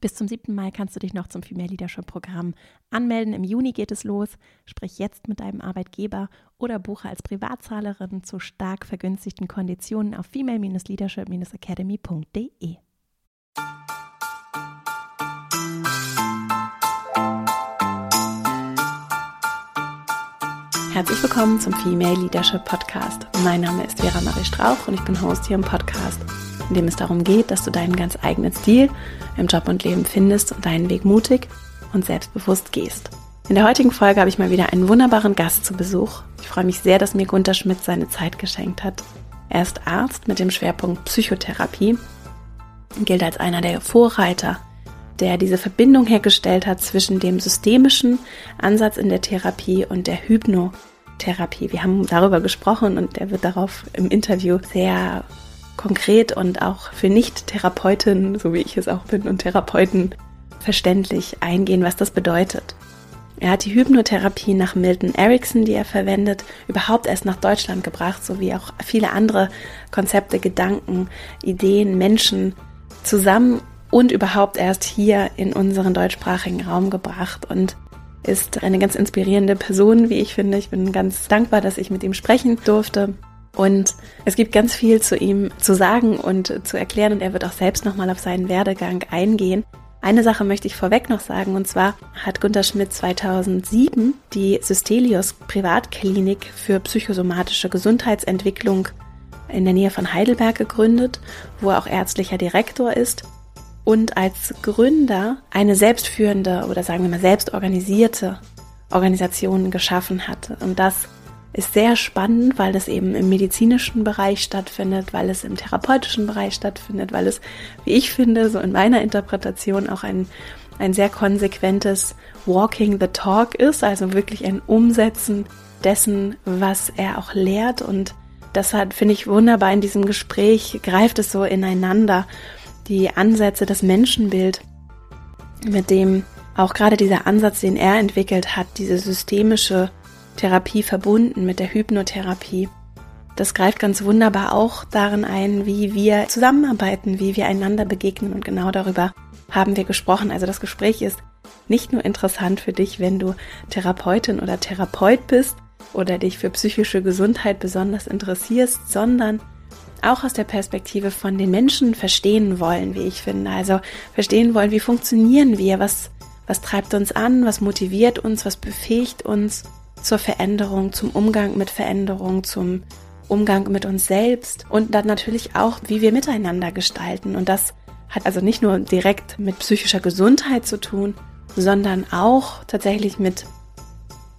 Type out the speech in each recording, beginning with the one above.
Bis zum 7. Mai kannst du dich noch zum Female Leadership Programm anmelden. Im Juni geht es los. Sprich jetzt mit deinem Arbeitgeber oder buche als Privatzahlerin zu stark vergünstigten Konditionen auf female-leadership-academy.de. Herzlich willkommen zum Female Leadership Podcast. Mein Name ist Vera Marie Strauch und ich bin Host hier im Podcast in dem es darum geht, dass du deinen ganz eigenen Stil im Job und Leben findest und deinen Weg mutig und selbstbewusst gehst. In der heutigen Folge habe ich mal wieder einen wunderbaren Gast zu Besuch. Ich freue mich sehr, dass mir Gunther Schmidt seine Zeit geschenkt hat. Er ist Arzt mit dem Schwerpunkt Psychotherapie und gilt als einer der Vorreiter, der diese Verbindung hergestellt hat zwischen dem systemischen Ansatz in der Therapie und der Hypnotherapie. Wir haben darüber gesprochen und er wird darauf im Interview sehr konkret und auch für Nicht-Therapeuten, so wie ich es auch bin, und Therapeuten verständlich eingehen, was das bedeutet. Er hat die Hypnotherapie nach Milton Erickson, die er verwendet, überhaupt erst nach Deutschland gebracht, sowie auch viele andere Konzepte, Gedanken, Ideen, Menschen zusammen und überhaupt erst hier in unseren deutschsprachigen Raum gebracht und ist eine ganz inspirierende Person, wie ich finde. Ich bin ganz dankbar, dass ich mit ihm sprechen durfte. Und es gibt ganz viel zu ihm zu sagen und zu erklären und er wird auch selbst nochmal auf seinen Werdegang eingehen. Eine Sache möchte ich vorweg noch sagen und zwar hat Gunter Schmidt 2007 die Systelius Privatklinik für psychosomatische Gesundheitsentwicklung in der Nähe von Heidelberg gegründet, wo er auch ärztlicher Direktor ist und als Gründer eine selbstführende oder sagen wir mal selbstorganisierte Organisation geschaffen hatte. Und das ist sehr spannend, weil es eben im medizinischen Bereich stattfindet, weil es im therapeutischen Bereich stattfindet, weil es, wie ich finde, so in meiner Interpretation auch ein, ein sehr konsequentes Walking the Talk ist, also wirklich ein Umsetzen dessen, was er auch lehrt. Und deshalb finde ich wunderbar in diesem Gespräch greift es so ineinander, die Ansätze, das Menschenbild, mit dem auch gerade dieser Ansatz, den er entwickelt hat, diese systemische Therapie verbunden mit der Hypnotherapie. Das greift ganz wunderbar auch darin ein, wie wir zusammenarbeiten, wie wir einander begegnen und genau darüber haben wir gesprochen. Also das Gespräch ist nicht nur interessant für dich, wenn du Therapeutin oder Therapeut bist oder dich für psychische Gesundheit besonders interessierst, sondern auch aus der Perspektive von den Menschen verstehen wollen, wie ich finde. Also verstehen wollen, wie funktionieren wir, was, was treibt uns an, was motiviert uns, was befähigt uns zur Veränderung, zum Umgang mit Veränderung, zum Umgang mit uns selbst und dann natürlich auch, wie wir miteinander gestalten. Und das hat also nicht nur direkt mit psychischer Gesundheit zu tun, sondern auch tatsächlich mit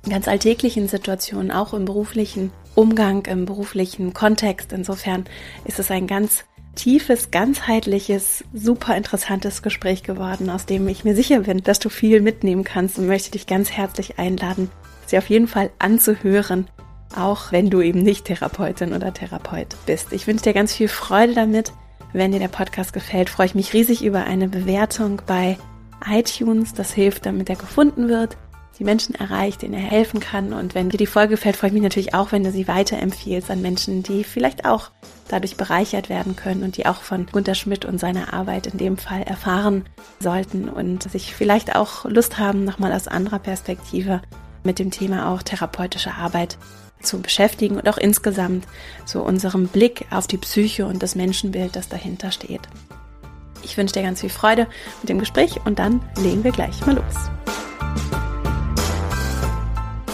ganz alltäglichen Situationen, auch im beruflichen Umgang, im beruflichen Kontext. Insofern ist es ein ganz tiefes, ganzheitliches, super interessantes Gespräch geworden, aus dem ich mir sicher bin, dass du viel mitnehmen kannst und möchte dich ganz herzlich einladen, sie auf jeden Fall anzuhören, auch wenn du eben nicht Therapeutin oder Therapeut bist. Ich wünsche dir ganz viel Freude damit. Wenn dir der Podcast gefällt, freue ich mich riesig über eine Bewertung bei iTunes. Das hilft, damit er gefunden wird, die Menschen erreicht, denen er helfen kann. Und wenn dir die Folge gefällt, freue ich mich natürlich auch, wenn du sie weiterempfiehlst an Menschen, die vielleicht auch dadurch bereichert werden können und die auch von Gunter Schmidt und seiner Arbeit in dem Fall erfahren sollten und sich vielleicht auch Lust haben, nochmal aus anderer Perspektive mit dem Thema auch therapeutische Arbeit zu beschäftigen und auch insgesamt so unserem Blick auf die Psyche und das Menschenbild, das dahinter steht. Ich wünsche dir ganz viel Freude mit dem Gespräch und dann legen wir gleich mal los.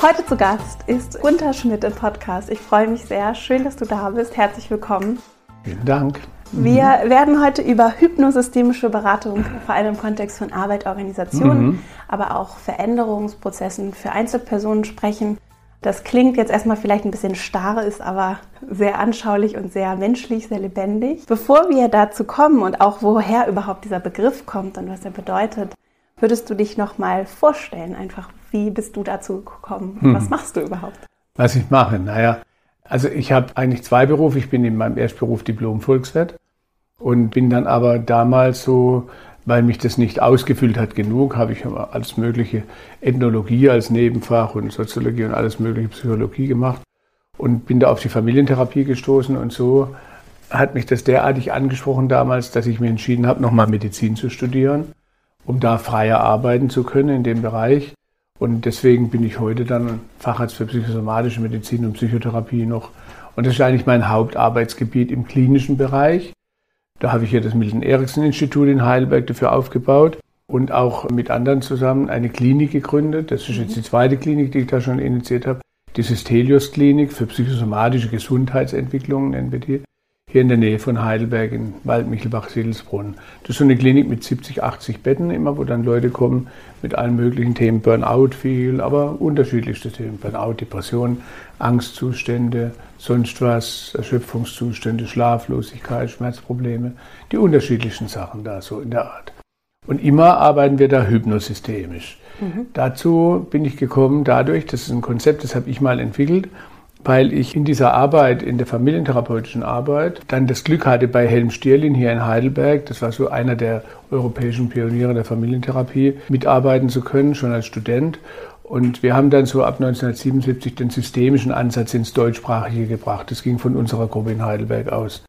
Heute zu Gast ist Gunther Schmidt im Podcast. Ich freue mich sehr. Schön, dass du da bist. Herzlich willkommen. Vielen Dank. Wir mhm. werden heute über hypnosystemische Beratung, vor allem im Kontext von Arbeit, Organisationen, mhm. aber auch Veränderungsprozessen für Einzelpersonen sprechen. Das klingt jetzt erstmal vielleicht ein bisschen starr, ist aber sehr anschaulich und sehr menschlich, sehr lebendig. Bevor wir dazu kommen und auch woher überhaupt dieser Begriff kommt und was er bedeutet, würdest du dich nochmal vorstellen? Einfach, wie bist du dazu gekommen? Mhm. Was machst du überhaupt? Was ich mache? Naja, also ich habe eigentlich zwei Berufe. Ich bin in meinem Erstberuf Diplom-Volkswirt und bin dann aber damals so, weil mich das nicht ausgefüllt hat genug, habe ich alles mögliche Ethnologie als Nebenfach und Soziologie und alles mögliche Psychologie gemacht und bin da auf die Familientherapie gestoßen und so hat mich das derartig angesprochen damals, dass ich mir entschieden habe, nochmal Medizin zu studieren um da freier arbeiten zu können in dem Bereich. Und deswegen bin ich heute dann Facharzt für psychosomatische Medizin und Psychotherapie noch. Und das ist eigentlich mein Hauptarbeitsgebiet im klinischen Bereich. Da habe ich hier das Milton-Erickson-Institut in Heidelberg dafür aufgebaut und auch mit anderen zusammen eine Klinik gegründet. Das ist jetzt die zweite Klinik, die ich da schon initiiert habe. Die Systelius-Klinik für psychosomatische Gesundheitsentwicklung nennen wir die hier in der Nähe von Heidelberg in Waldmichelbach-Sedelsbrunn. Das ist so eine Klinik mit 70, 80 Betten immer, wo dann Leute kommen mit allen möglichen Themen, Burnout viel, aber unterschiedlichste Themen, Burnout, Depression, Angstzustände, sonst was, Erschöpfungszustände, Schlaflosigkeit, Schmerzprobleme, die unterschiedlichen Sachen da so in der Art. Und immer arbeiten wir da hypnosystemisch. Mhm. Dazu bin ich gekommen dadurch, das ist ein Konzept, das habe ich mal entwickelt, weil ich in dieser Arbeit, in der familientherapeutischen Arbeit, dann das Glück hatte, bei Helm Stierlin hier in Heidelberg, das war so einer der europäischen Pioniere der Familientherapie, mitarbeiten zu können, schon als Student. Und wir haben dann so ab 1977 den systemischen Ansatz ins Deutschsprachige gebracht. Das ging von unserer Gruppe in Heidelberg aus.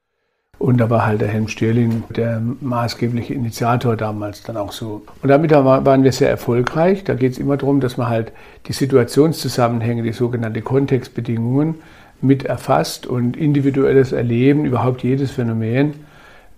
Und da war halt der Helm Stierling der maßgebliche Initiator damals dann auch so. Und damit waren wir sehr erfolgreich. Da geht es immer darum, dass man halt die Situationszusammenhänge, die sogenannte Kontextbedingungen mit erfasst und individuelles Erleben, überhaupt jedes Phänomen,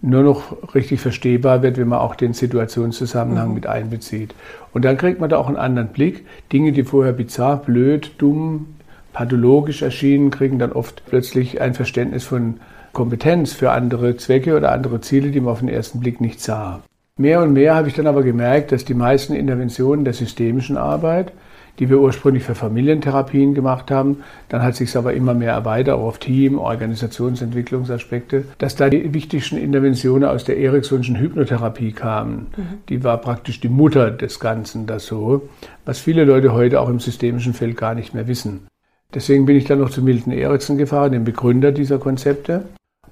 nur noch richtig verstehbar wird, wenn man auch den Situationszusammenhang mhm. mit einbezieht. Und dann kriegt man da auch einen anderen Blick. Dinge, die vorher bizarr, blöd, dumm, pathologisch erschienen, kriegen dann oft plötzlich ein Verständnis von Kompetenz für andere Zwecke oder andere Ziele, die man auf den ersten Blick nicht sah. Mehr und mehr habe ich dann aber gemerkt, dass die meisten Interventionen der systemischen Arbeit, die wir ursprünglich für Familientherapien gemacht haben, dann hat sich aber immer mehr erweitert, auch auf Team, Organisationsentwicklungsaspekte, dass da die wichtigsten Interventionen aus der Ericksonschen Hypnotherapie kamen. Mhm. Die war praktisch die Mutter des Ganzen, das so, was viele Leute heute auch im systemischen Feld gar nicht mehr wissen. Deswegen bin ich dann noch zu Milton Erickson gefahren, dem Begründer dieser Konzepte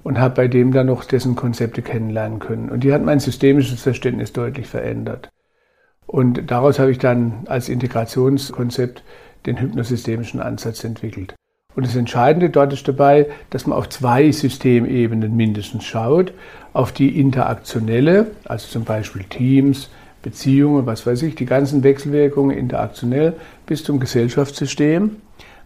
und habe bei dem dann noch dessen Konzepte kennenlernen können. Und die hat mein systemisches Verständnis deutlich verändert. Und daraus habe ich dann als Integrationskonzept den hypnosystemischen Ansatz entwickelt. Und das Entscheidende dort ist dabei, dass man auf zwei Systemebenen mindestens schaut. Auf die interaktionelle, also zum Beispiel Teams, Beziehungen, was weiß ich, die ganzen Wechselwirkungen interaktionell bis zum Gesellschaftssystem,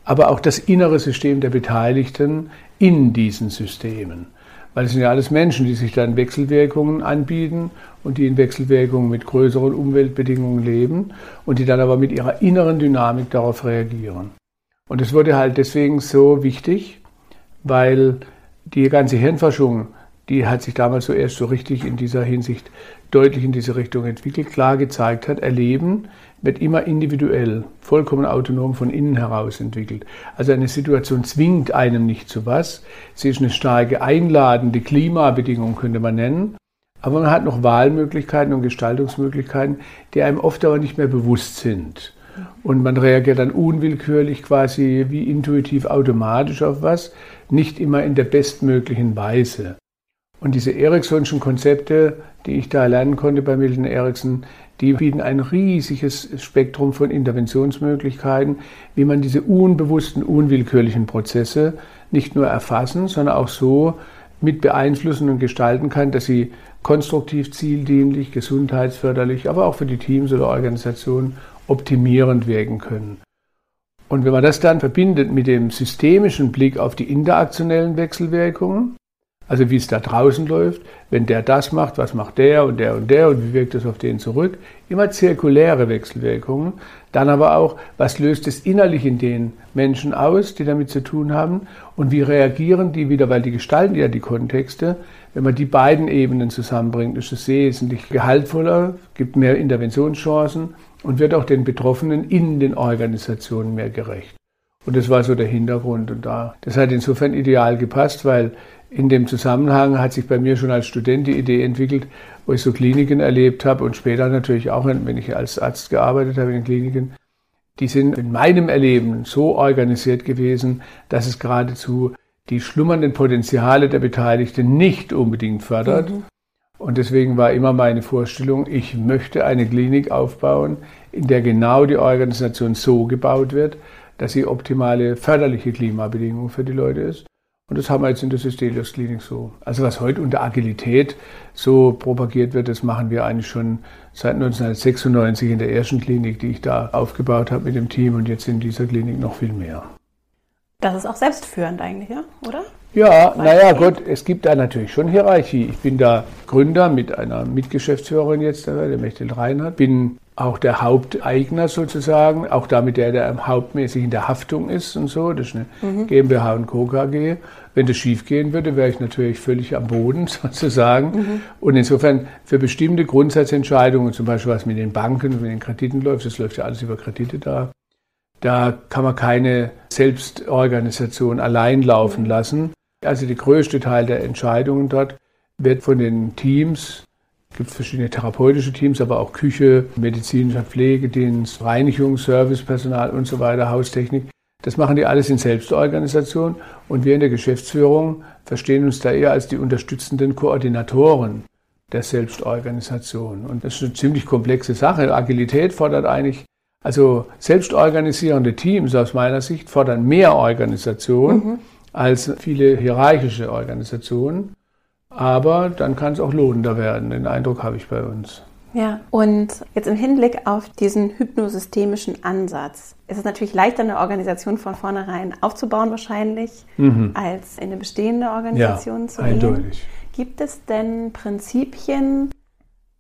aber auch das innere System der Beteiligten in diesen Systemen. Weil es sind ja alles Menschen, die sich dann Wechselwirkungen anbieten und die in Wechselwirkungen mit größeren Umweltbedingungen leben und die dann aber mit ihrer inneren Dynamik darauf reagieren. Und es wurde halt deswegen so wichtig, weil die ganze Hirnforschung, die hat sich damals so erst so richtig in dieser Hinsicht deutlich in diese Richtung entwickelt, klar gezeigt hat, Erleben wird immer individuell, vollkommen autonom von innen heraus entwickelt. Also eine Situation zwingt einem nicht zu was. Sie ist eine starke einladende Klimabedingung, könnte man nennen. Aber man hat noch Wahlmöglichkeiten und Gestaltungsmöglichkeiten, die einem oft aber nicht mehr bewusst sind. Und man reagiert dann unwillkürlich quasi wie intuitiv automatisch auf was, nicht immer in der bestmöglichen Weise. Und diese Ericksonschen Konzepte, die ich da lernen konnte bei Milton Erickson, die bieten ein riesiges Spektrum von Interventionsmöglichkeiten, wie man diese unbewussten, unwillkürlichen Prozesse nicht nur erfassen, sondern auch so mit beeinflussen und gestalten kann, dass sie konstruktiv, zieldienlich, gesundheitsförderlich, aber auch für die Teams oder Organisationen optimierend wirken können. Und wenn man das dann verbindet mit dem systemischen Blick auf die interaktionellen Wechselwirkungen, also wie es da draußen läuft, wenn der das macht, was macht der und der und der und wie wirkt das auf den zurück. Immer zirkuläre Wechselwirkungen. Dann aber auch, was löst es innerlich in den Menschen aus, die damit zu tun haben und wie reagieren die wieder, weil die gestalten ja die Kontexte. Wenn man die beiden Ebenen zusammenbringt, ist es wesentlich gehaltvoller, gibt mehr Interventionschancen und wird auch den Betroffenen in den Organisationen mehr gerecht. Und das war so der Hintergrund. Und da, das hat insofern ideal gepasst, weil in dem Zusammenhang hat sich bei mir schon als Student die Idee entwickelt, wo ich so Kliniken erlebt habe und später natürlich auch, wenn ich als Arzt gearbeitet habe in Kliniken, die sind in meinem Erleben so organisiert gewesen, dass es geradezu die schlummernden Potenziale der Beteiligten nicht unbedingt fördert. Mhm. Und deswegen war immer meine Vorstellung, ich möchte eine Klinik aufbauen, in der genau die Organisation so gebaut wird, dass sie optimale förderliche Klimabedingungen für die Leute ist Und das haben wir jetzt in der Systelius Klinik so. Also was heute unter Agilität so propagiert wird, das machen wir eigentlich schon seit 1996 in der ersten Klinik, die ich da aufgebaut habe mit dem Team und jetzt in dieser Klinik noch viel mehr. Das ist auch selbstführend eigentlich, ja? oder? Ja, naja, gut, es gibt da natürlich schon Hierarchie. Ich bin da Gründer mit einer Mitgeschäftsführerin jetzt, der Mechtel Reinhardt, bin auch der Haupteigner sozusagen, auch damit der, der hauptmäßig in der Haftung ist und so. Das ist eine mhm. GmbH und Co. KG. Wenn das schief gehen würde, wäre ich natürlich völlig am Boden sozusagen. Mhm. Und insofern für bestimmte Grundsatzentscheidungen, zum Beispiel was mit den Banken und mit den Krediten läuft, das läuft ja alles über Kredite da, da kann man keine Selbstorganisation allein laufen lassen. Also der größte Teil der Entscheidungen dort wird von den Teams es gibt verschiedene therapeutische Teams, aber auch Küche, medizinischer Pflegedienst, Reinigung, Servicepersonal und so weiter, Haustechnik. Das machen die alles in Selbstorganisation und wir in der Geschäftsführung verstehen uns da eher als die unterstützenden Koordinatoren der Selbstorganisation. Und das ist eine ziemlich komplexe Sache. Agilität fordert eigentlich, also selbstorganisierende Teams aus meiner Sicht fordern mehr Organisation mhm. als viele hierarchische Organisationen. Aber dann kann es auch lohnender werden. Den Eindruck habe ich bei uns. Ja, und jetzt im Hinblick auf diesen hypnosystemischen Ansatz ist es natürlich leichter, eine Organisation von vornherein aufzubauen wahrscheinlich, mhm. als in eine bestehende Organisation ja, zu gehen. Eindeutig. Gibt es denn Prinzipien,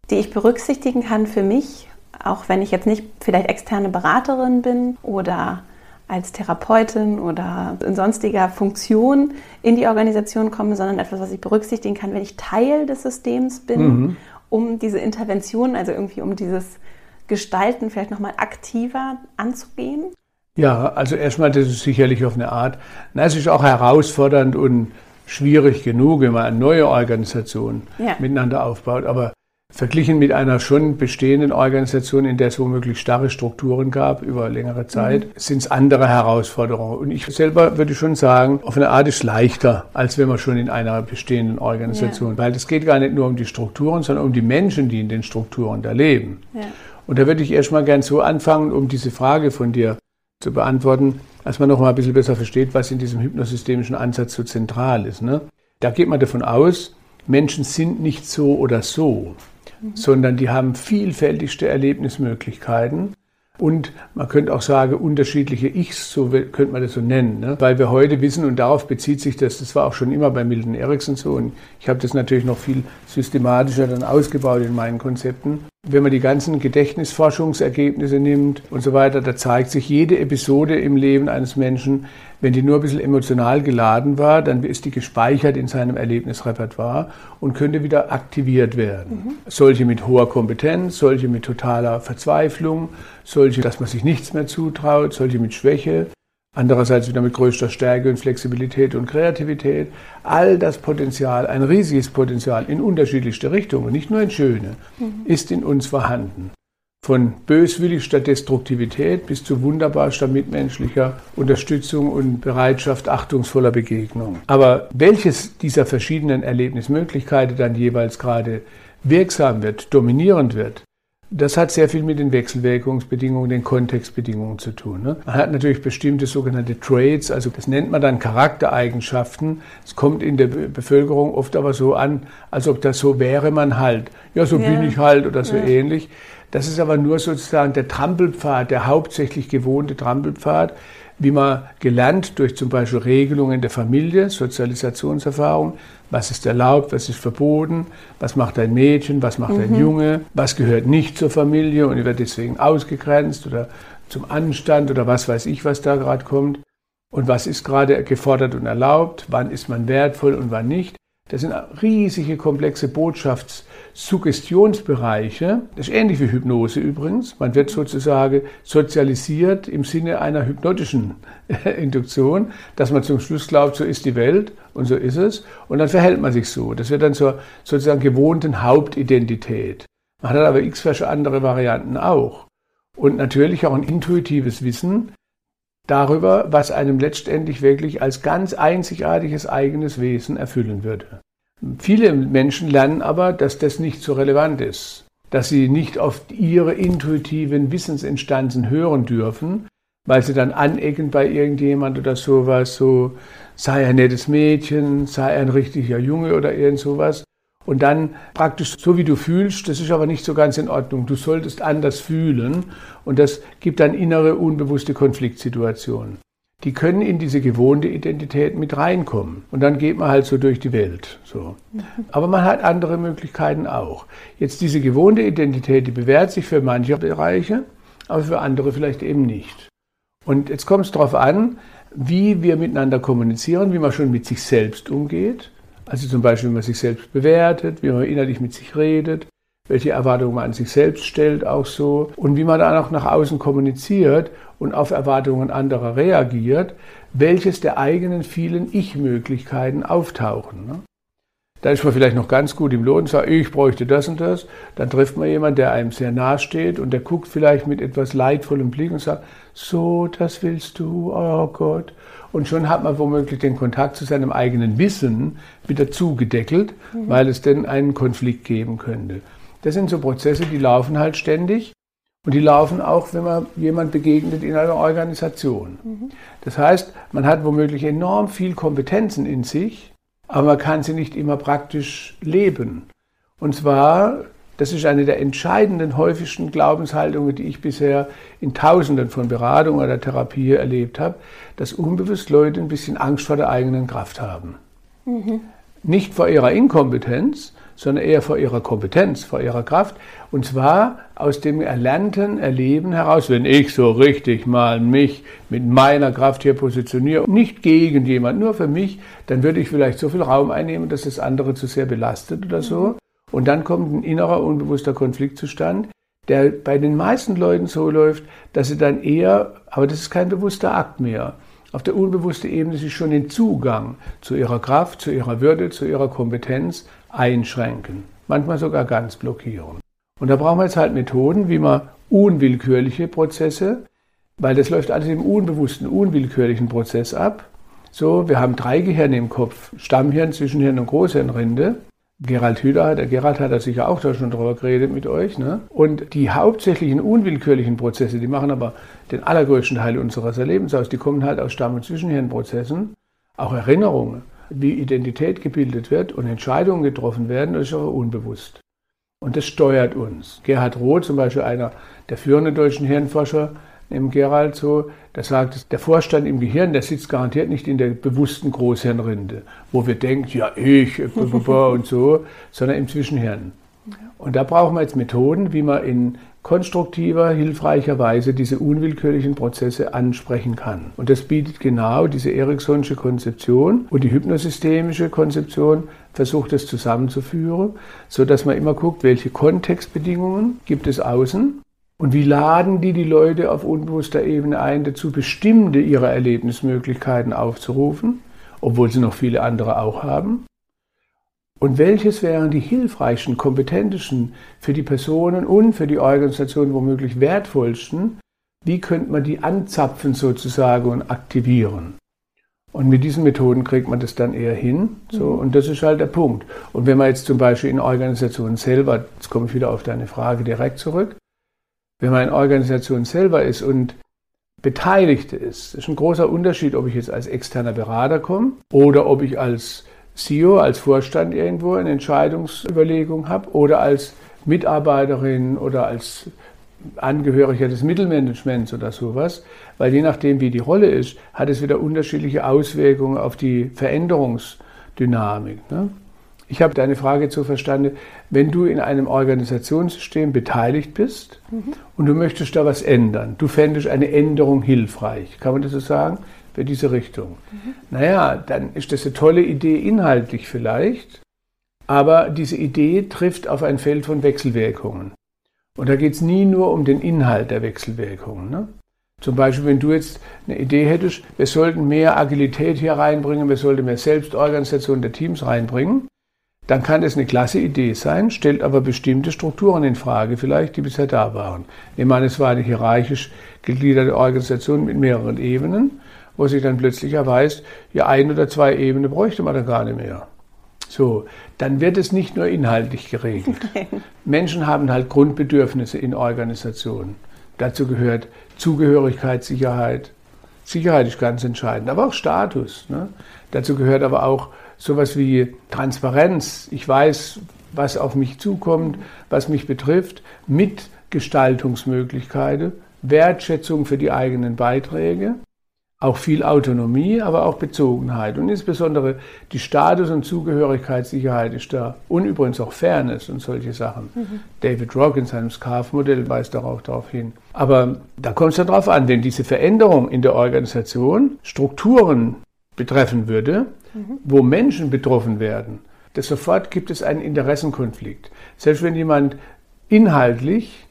die ich berücksichtigen kann für mich, auch wenn ich jetzt nicht vielleicht externe Beraterin bin oder als Therapeutin oder in sonstiger Funktion in die Organisation komme, sondern etwas, was ich berücksichtigen kann, wenn ich Teil des Systems bin, mhm. um diese Intervention, also irgendwie um dieses Gestalten vielleicht nochmal aktiver anzugehen? Ja, also erstmal, das ist sicherlich auf eine Art, na, es ist auch herausfordernd und schwierig genug, wenn man eine neue Organisation ja. miteinander aufbaut, aber Verglichen mit einer schon bestehenden Organisation, in der es womöglich starre Strukturen gab über längere Zeit, mhm. sind es andere Herausforderungen. Und ich selber würde schon sagen, auf eine Art ist leichter, als wenn man schon in einer bestehenden Organisation, ja. weil es geht gar nicht nur um die Strukturen, sondern um die Menschen, die in den Strukturen da leben. Ja. Und da würde ich erstmal gern so anfangen, um diese Frage von dir zu beantworten, dass man noch mal ein bisschen besser versteht, was in diesem hypnosystemischen Ansatz so zentral ist. Ne? Da geht man davon aus, Menschen sind nicht so oder so sondern die haben vielfältigste Erlebnismöglichkeiten. Und man könnte auch sagen, unterschiedliche Ichs, so könnte man das so nennen. Ne? Weil wir heute wissen, und darauf bezieht sich das, das war auch schon immer bei Milton Erickson so, und ich habe das natürlich noch viel systematischer dann ausgebaut in meinen Konzepten. Wenn man die ganzen Gedächtnisforschungsergebnisse nimmt und so weiter, da zeigt sich jede Episode im Leben eines Menschen wenn die nur ein bisschen emotional geladen war, dann ist die gespeichert in seinem Erlebnisrepertoire und könnte wieder aktiviert werden. Mhm. Solche mit hoher Kompetenz, solche mit totaler Verzweiflung, solche, dass man sich nichts mehr zutraut, solche mit Schwäche. Andererseits wieder mit größter Stärke und Flexibilität und Kreativität. All das Potenzial, ein riesiges Potenzial in unterschiedlichste Richtungen, nicht nur in schöne, mhm. ist in uns vorhanden. Von böswilligster Destruktivität bis zu wunderbarster mitmenschlicher Unterstützung und Bereitschaft achtungsvoller Begegnung. Aber welches dieser verschiedenen Erlebnismöglichkeiten dann jeweils gerade wirksam wird, dominierend wird, das hat sehr viel mit den Wechselwirkungsbedingungen, den Kontextbedingungen zu tun. Ne? Man hat natürlich bestimmte sogenannte Traits, also das nennt man dann Charaktereigenschaften. Es kommt in der Bevölkerung oft aber so an, als ob das so wäre man halt. Ja, so ja. bin ich halt oder so ja. ähnlich. Das ist aber nur sozusagen der Trampelpfad, der hauptsächlich gewohnte Trampelpfad, wie man gelernt durch zum Beispiel Regelungen der Familie, Sozialisationserfahrung, was ist erlaubt, was ist verboten, was macht ein Mädchen, was macht mhm. ein Junge, was gehört nicht zur Familie und wird deswegen ausgegrenzt oder zum Anstand oder was weiß ich, was da gerade kommt. Und was ist gerade gefordert und erlaubt, wann ist man wertvoll und wann nicht. Das sind riesige, komplexe Botschaftssuggestionsbereiche. Das ist ähnlich wie Hypnose übrigens. Man wird sozusagen sozialisiert im Sinne einer hypnotischen Induktion, dass man zum Schluss glaubt, so ist die Welt und so ist es. Und dann verhält man sich so. Das wird dann zur sozusagen gewohnten Hauptidentität. Man hat aber x andere Varianten auch. Und natürlich auch ein intuitives Wissen, darüber, was einem letztendlich wirklich als ganz einzigartiges eigenes Wesen erfüllen würde. Viele Menschen lernen aber, dass das nicht so relevant ist, dass sie nicht auf ihre intuitiven Wissensinstanzen hören dürfen, weil sie dann anecken bei irgendjemand oder sowas, so sei ein nettes Mädchen, sei ein richtiger Junge oder irgend sowas. Und dann praktisch so wie du fühlst, das ist aber nicht so ganz in Ordnung. Du solltest anders fühlen und das gibt dann innere unbewusste Konfliktsituationen. Die können in diese gewohnte Identität mit reinkommen. Und dann geht man halt so durch die Welt. So. Aber man hat andere Möglichkeiten auch. Jetzt diese gewohnte Identität, die bewährt sich für manche Bereiche, aber für andere vielleicht eben nicht. Und jetzt kommt es darauf an, wie wir miteinander kommunizieren, wie man schon mit sich selbst umgeht. Also zum Beispiel, wie man sich selbst bewertet, wie man innerlich mit sich redet, welche Erwartungen man an sich selbst stellt, auch so. Und wie man dann auch nach außen kommuniziert und auf Erwartungen anderer reagiert, welches der eigenen vielen Ich-Möglichkeiten auftauchen. Ne? Da ist man vielleicht noch ganz gut im Lohn, sagt, ich bräuchte das und das. Dann trifft man jemanden, der einem sehr nahe steht und der guckt vielleicht mit etwas leidvollem Blick und sagt, so, das willst du, oh Gott. Und schon hat man womöglich den Kontakt zu seinem eigenen Wissen wieder zugedeckelt, mhm. weil es denn einen Konflikt geben könnte. Das sind so Prozesse, die laufen halt ständig. Und die laufen auch, wenn man jemand begegnet in einer Organisation. Mhm. Das heißt, man hat womöglich enorm viel Kompetenzen in sich, aber man kann sie nicht immer praktisch leben. Und zwar, das ist eine der entscheidenden, häufigsten Glaubenshaltungen, die ich bisher in Tausenden von Beratungen oder Therapie erlebt habe, dass unbewusst Leute ein bisschen Angst vor der eigenen Kraft haben. Mhm. Nicht vor ihrer Inkompetenz, sondern eher vor ihrer Kompetenz, vor ihrer Kraft. Und zwar aus dem erlernten Erleben heraus, wenn ich so richtig mal mich mit meiner Kraft hier positioniere, nicht gegen jemand, nur für mich, dann würde ich vielleicht so viel Raum einnehmen, dass das andere zu sehr belastet oder so. Und dann kommt ein innerer, unbewusster Konflikt zustande, der bei den meisten Leuten so läuft, dass sie dann eher, aber das ist kein bewusster Akt mehr, auf der unbewussten Ebene sich schon den Zugang zu ihrer Kraft, zu ihrer Würde, zu ihrer Kompetenz einschränken, manchmal sogar ganz blockieren. Und da brauchen wir jetzt halt Methoden, wie man unwillkürliche Prozesse, weil das läuft alles im unbewussten, unwillkürlichen Prozess ab. So, wir haben drei Gehirne im Kopf, Stammhirn, Zwischenhirn und Großhirnrinde. Gerald Hüder, der Gerald hat da sicher auch da schon drüber geredet mit euch. Ne? Und die hauptsächlichen unwillkürlichen Prozesse, die machen aber den allergrößten Teil unseres Erlebens aus, die kommen halt aus Stamm- und Zwischenhirnprozessen, auch Erinnerungen wie Identität gebildet wird und Entscheidungen getroffen werden, das ist aber unbewusst. Und das steuert uns. Gerhard Roth, zum Beispiel einer der führenden deutschen Hirnforscher, neben Gerald so, der sagt, der Vorstand im Gehirn, der sitzt garantiert nicht in der bewussten Großhirnrinde, wo wir denken, ja, ich, und so, sondern im Zwischenhirn. Und da brauchen wir jetzt Methoden, wie man in konstruktiver, hilfreicher Weise diese unwillkürlichen Prozesse ansprechen kann. Und das bietet genau diese Eriksonsche Konzeption und die hypnosystemische Konzeption versucht es zusammenzuführen, so dass man immer guckt, welche Kontextbedingungen gibt es außen und wie laden die die Leute auf unbewusster Ebene ein, dazu bestimmte ihrer Erlebnismöglichkeiten aufzurufen, obwohl sie noch viele andere auch haben. Und welches wären die hilfreichen, kompetentesten, für die Personen und für die Organisation womöglich wertvollsten? Wie könnte man die anzapfen sozusagen und aktivieren? Und mit diesen Methoden kriegt man das dann eher hin. So, mhm. und das ist halt der Punkt. Und wenn man jetzt zum Beispiel in Organisationen selber, jetzt komme ich wieder auf deine Frage direkt zurück, wenn man in Organisationen selber ist und Beteiligte ist, ist ein großer Unterschied, ob ich jetzt als externer Berater komme oder ob ich als CEO, als Vorstand irgendwo eine Entscheidungsüberlegung habe oder als Mitarbeiterin oder als Angehöriger des Mittelmanagements oder sowas, weil je nachdem, wie die Rolle ist, hat es wieder unterschiedliche Auswirkungen auf die Veränderungsdynamik. Ne? Ich habe deine Frage so verstanden, wenn du in einem Organisationssystem beteiligt bist mhm. und du möchtest da was ändern, du fändest eine Änderung hilfreich, kann man das so sagen? für diese Richtung. Mhm. Naja, dann ist das eine tolle Idee inhaltlich vielleicht, aber diese Idee trifft auf ein Feld von Wechselwirkungen. Und da geht es nie nur um den Inhalt der Wechselwirkungen. Ne? Zum Beispiel, wenn du jetzt eine Idee hättest, wir sollten mehr Agilität hier reinbringen, wir sollten mehr Selbstorganisation der Teams reinbringen, dann kann das eine klasse Idee sein, stellt aber bestimmte Strukturen in Frage, vielleicht, die bisher da waren. Ich meine, es war eine hierarchisch gegliederte Organisation mit mehreren Ebenen wo sich dann plötzlich erweist, ja, ein oder zwei Ebenen bräuchte man da gar nicht mehr. So, dann wird es nicht nur inhaltlich geregelt. Menschen haben halt Grundbedürfnisse in Organisationen. Dazu gehört Zugehörigkeit, Sicherheit. Sicherheit ist ganz entscheidend, aber auch Status. Ne? Dazu gehört aber auch sowas wie Transparenz. Ich weiß, was auf mich zukommt, was mich betrifft, Mitgestaltungsmöglichkeiten, Wertschätzung für die eigenen Beiträge auch viel Autonomie, aber auch Bezogenheit. Und insbesondere die Status- und Zugehörigkeitssicherheit ist da. Und übrigens auch Fairness und solche Sachen. Mhm. David Rock in seinem Scarf-Modell weist darauf hin. Aber da kommt es ja darauf an, wenn diese Veränderung in der Organisation Strukturen betreffen würde, mhm. wo Menschen betroffen werden, das sofort gibt es einen Interessenkonflikt. Selbst wenn jemand inhaltlich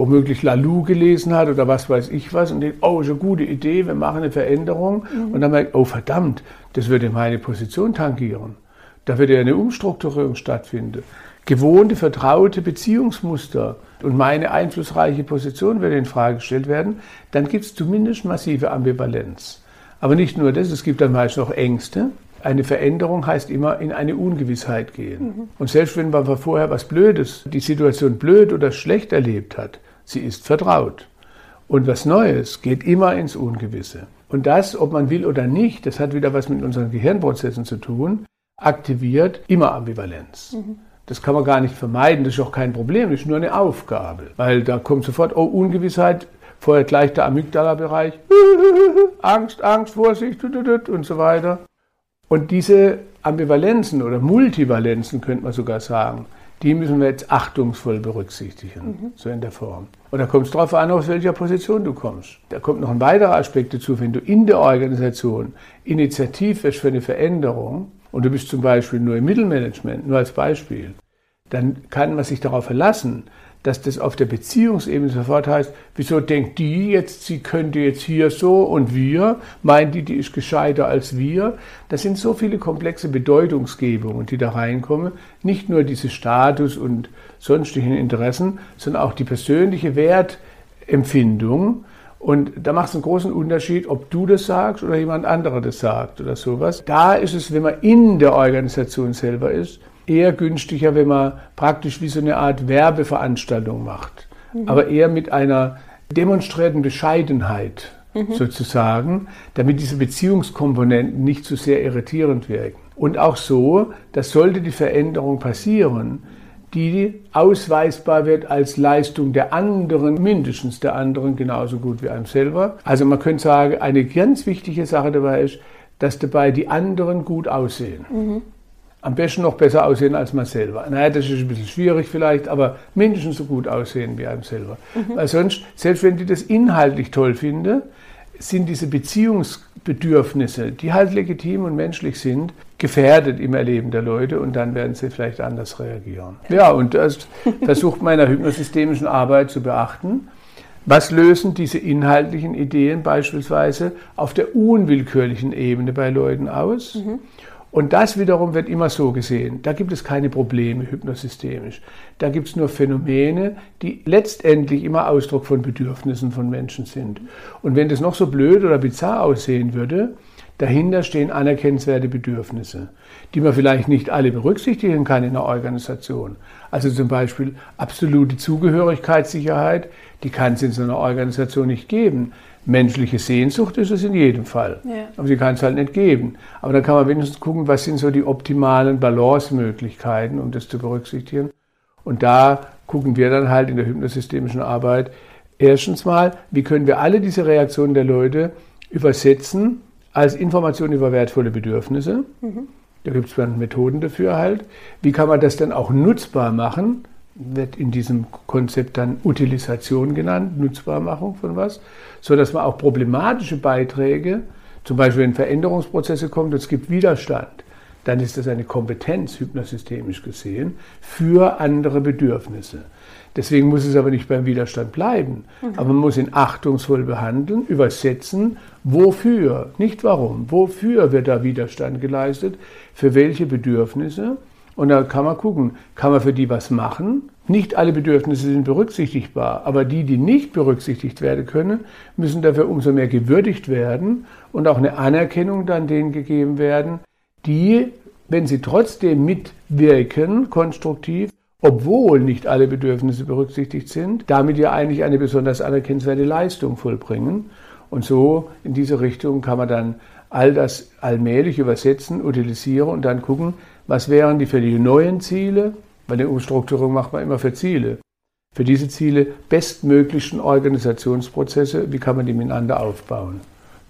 womöglich Lalou gelesen hat oder was weiß ich was und denkt, oh, ist eine gute Idee, wir machen eine Veränderung. Mhm. Und dann merkt, oh verdammt, das würde meine Position tangieren. Da würde ja eine Umstrukturierung stattfinden. Gewohnte, vertraute Beziehungsmuster und meine einflussreiche Position würde in Frage gestellt werden, dann gibt es zumindest massive Ambivalenz. Aber nicht nur das, es gibt dann meist noch Ängste. Eine Veränderung heißt immer in eine Ungewissheit gehen. Mhm. Und selbst wenn man vorher was Blödes, die Situation blöd oder schlecht erlebt hat, Sie ist vertraut. Und was Neues geht immer ins Ungewisse. Und das, ob man will oder nicht, das hat wieder was mit unseren Gehirnprozessen zu tun, aktiviert immer Ambivalenz. Mhm. Das kann man gar nicht vermeiden, das ist auch kein Problem, das ist nur eine Aufgabe. Weil da kommt sofort, oh, Ungewissheit, vorher gleich der Amygdala-Bereich, Angst, Angst, Vorsicht und so weiter. Und diese Ambivalenzen oder Multivalenzen könnte man sogar sagen, die müssen wir jetzt achtungsvoll berücksichtigen, mhm. so in der Form. Und da kommt es darauf an, aus welcher Position du kommst. Da kommt noch ein weiterer Aspekt dazu, wenn du in der Organisation initiativ wirst für eine Veränderung und du bist zum Beispiel nur im Mittelmanagement, nur als Beispiel, dann kann man sich darauf verlassen, dass das auf der Beziehungsebene sofort heißt, wieso denkt die jetzt, sie könnte jetzt hier so und wir, meint die, die ist gescheiter als wir. Das sind so viele komplexe Bedeutungsgebungen, die da reinkommen. Nicht nur diese Status und sonstigen Interessen, sondern auch die persönliche Wertempfindung. Und da macht es einen großen Unterschied, ob du das sagst oder jemand anderer das sagt oder sowas. Da ist es, wenn man in der Organisation selber ist, eher günstiger, wenn man praktisch wie so eine Art Werbeveranstaltung macht, mhm. aber eher mit einer demonstrierten Bescheidenheit mhm. sozusagen, damit diese Beziehungskomponenten nicht zu sehr irritierend wirken. Und auch so, dass sollte die Veränderung passieren, die ausweisbar wird als Leistung der anderen, mindestens der anderen genauso gut wie einem selber. Also man könnte sagen, eine ganz wichtige Sache dabei ist, dass dabei die anderen gut aussehen. Mhm am besten noch besser aussehen als man selber. Naja, das ist ein bisschen schwierig vielleicht, aber mindestens so gut aussehen wie einem selber. Mhm. Weil sonst, selbst wenn die das inhaltlich toll finden, sind diese Beziehungsbedürfnisse, die halt legitim und menschlich sind, gefährdet im Erleben der Leute und dann werden sie vielleicht anders reagieren. Ja, und das versucht meiner hypnosystemischen Arbeit zu beachten. Was lösen diese inhaltlichen Ideen beispielsweise auf der unwillkürlichen Ebene bei Leuten aus? Mhm. Und das wiederum wird immer so gesehen. Da gibt es keine Probleme hypnosystemisch. Da gibt es nur Phänomene, die letztendlich immer Ausdruck von Bedürfnissen von Menschen sind. Und wenn das noch so blöd oder bizarr aussehen würde, dahinter stehen anerkennenswerte Bedürfnisse, die man vielleicht nicht alle berücksichtigen kann in einer Organisation. Also zum Beispiel absolute Zugehörigkeitssicherheit, die kann es in so einer Organisation nicht geben. Menschliche Sehnsucht ist es in jedem Fall. Ja. Aber sie kann es halt nicht geben. Aber dann kann man wenigstens gucken, was sind so die optimalen Balance-Möglichkeiten, um das zu berücksichtigen. Und da gucken wir dann halt in der hypnosystemischen Arbeit erstens mal, wie können wir alle diese Reaktionen der Leute übersetzen als Information über wertvolle Bedürfnisse. Mhm. Da gibt es dann Methoden dafür halt. Wie kann man das dann auch nutzbar machen? wird in diesem Konzept dann Utilisation genannt, Nutzbarmachung von was, so dass man auch problematische Beiträge, zum Beispiel wenn Veränderungsprozesse kommen und es gibt Widerstand, dann ist das eine Kompetenz, hypnosystemisch gesehen, für andere Bedürfnisse. Deswegen muss es aber nicht beim Widerstand bleiben. Mhm. Aber man muss ihn achtungsvoll behandeln, übersetzen, wofür, nicht warum, wofür wird da Widerstand geleistet, für welche Bedürfnisse und da kann man gucken, kann man für die was machen? Nicht alle Bedürfnisse sind berücksichtigbar, aber die, die nicht berücksichtigt werden können, müssen dafür umso mehr gewürdigt werden und auch eine Anerkennung dann denen gegeben werden, die, wenn sie trotzdem mitwirken, konstruktiv, obwohl nicht alle Bedürfnisse berücksichtigt sind, damit ja eigentlich eine besonders anerkennenswerte Leistung vollbringen. Und so in diese Richtung kann man dann all das allmählich übersetzen, utilisieren und dann gucken, was wären die für die neuen Ziele, weil eine Umstrukturierung macht man immer für Ziele. Für diese Ziele bestmöglichen Organisationsprozesse, wie kann man die miteinander aufbauen?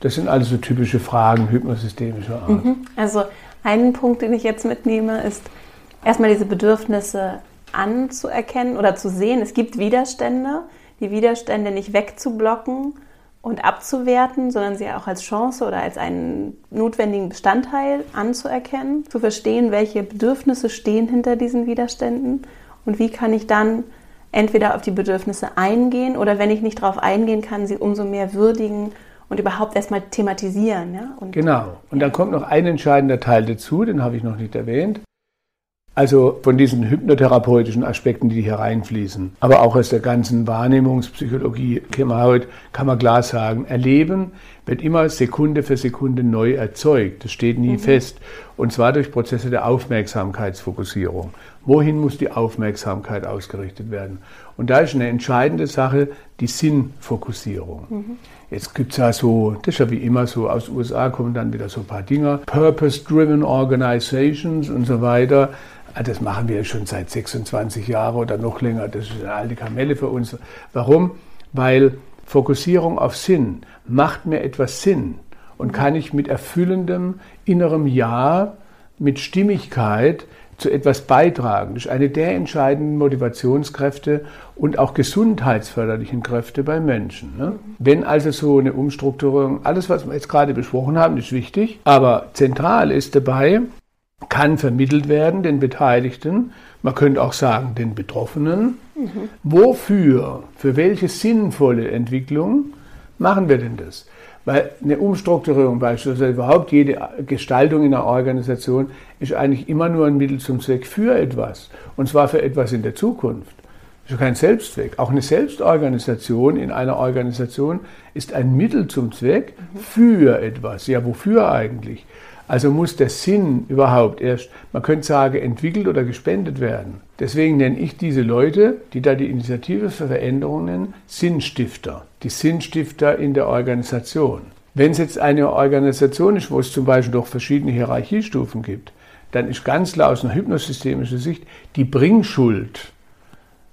Das sind also typische Fragen hypnosystemischer Art. Mhm. Also ein Punkt, den ich jetzt mitnehme, ist erstmal diese Bedürfnisse anzuerkennen oder zu sehen. Es gibt Widerstände, die Widerstände nicht wegzublocken und abzuwerten, sondern sie auch als Chance oder als einen notwendigen Bestandteil anzuerkennen, zu verstehen, welche Bedürfnisse stehen hinter diesen Widerständen und wie kann ich dann entweder auf die Bedürfnisse eingehen oder wenn ich nicht darauf eingehen kann, sie umso mehr würdigen und überhaupt erstmal thematisieren. Ja? Und, genau. Und ja. da kommt noch ein entscheidender Teil dazu, den habe ich noch nicht erwähnt. Also von diesen hypnotherapeutischen Aspekten, die hier reinfließen, aber auch aus der ganzen Wahrnehmungspsychologie kann man, heute, kann man klar sagen, Erleben wird immer Sekunde für Sekunde neu erzeugt. Das steht nie mhm. fest. Und zwar durch Prozesse der Aufmerksamkeitsfokussierung. Wohin muss die Aufmerksamkeit ausgerichtet werden? Und da ist eine entscheidende Sache die Sinnfokussierung. Mhm. Jetzt gibt es ja so, das ist ja wie immer so, aus den USA kommen dann wieder so ein paar Dinger, Purpose-Driven Organizations und so weiter. Ah, das machen wir schon seit 26 Jahren oder noch länger. Das ist eine alte Kamelle für uns. Warum? Weil Fokussierung auf Sinn macht mir etwas Sinn und kann ich mit erfüllendem innerem Ja, mit Stimmigkeit zu etwas beitragen. Das ist eine der entscheidenden Motivationskräfte und auch gesundheitsförderlichen Kräfte bei Menschen. Ne? Wenn also so eine Umstrukturierung, alles, was wir jetzt gerade besprochen haben, ist wichtig, aber zentral ist dabei, kann vermittelt werden den Beteiligten, man könnte auch sagen den Betroffenen, mhm. wofür, für welche sinnvolle Entwicklung machen wir denn das? Weil eine Umstrukturierung beispielsweise überhaupt jede Gestaltung in einer Organisation ist eigentlich immer nur ein Mittel zum Zweck für etwas. Und zwar für etwas in der Zukunft. Das ist kein Selbstzweck. Auch eine Selbstorganisation in einer Organisation ist ein Mittel zum Zweck für etwas. Ja, wofür eigentlich? Also muss der Sinn überhaupt erst, man könnte sagen, entwickelt oder gespendet werden. Deswegen nenne ich diese Leute, die da die Initiative für Veränderungen nennen, Sinnstifter. Die Sinnstifter in der Organisation. Wenn es jetzt eine Organisation ist, wo es zum Beispiel doch verschiedene Hierarchiestufen gibt, dann ist ganz klar aus einer hypnosystemischen Sicht, die Bringschuld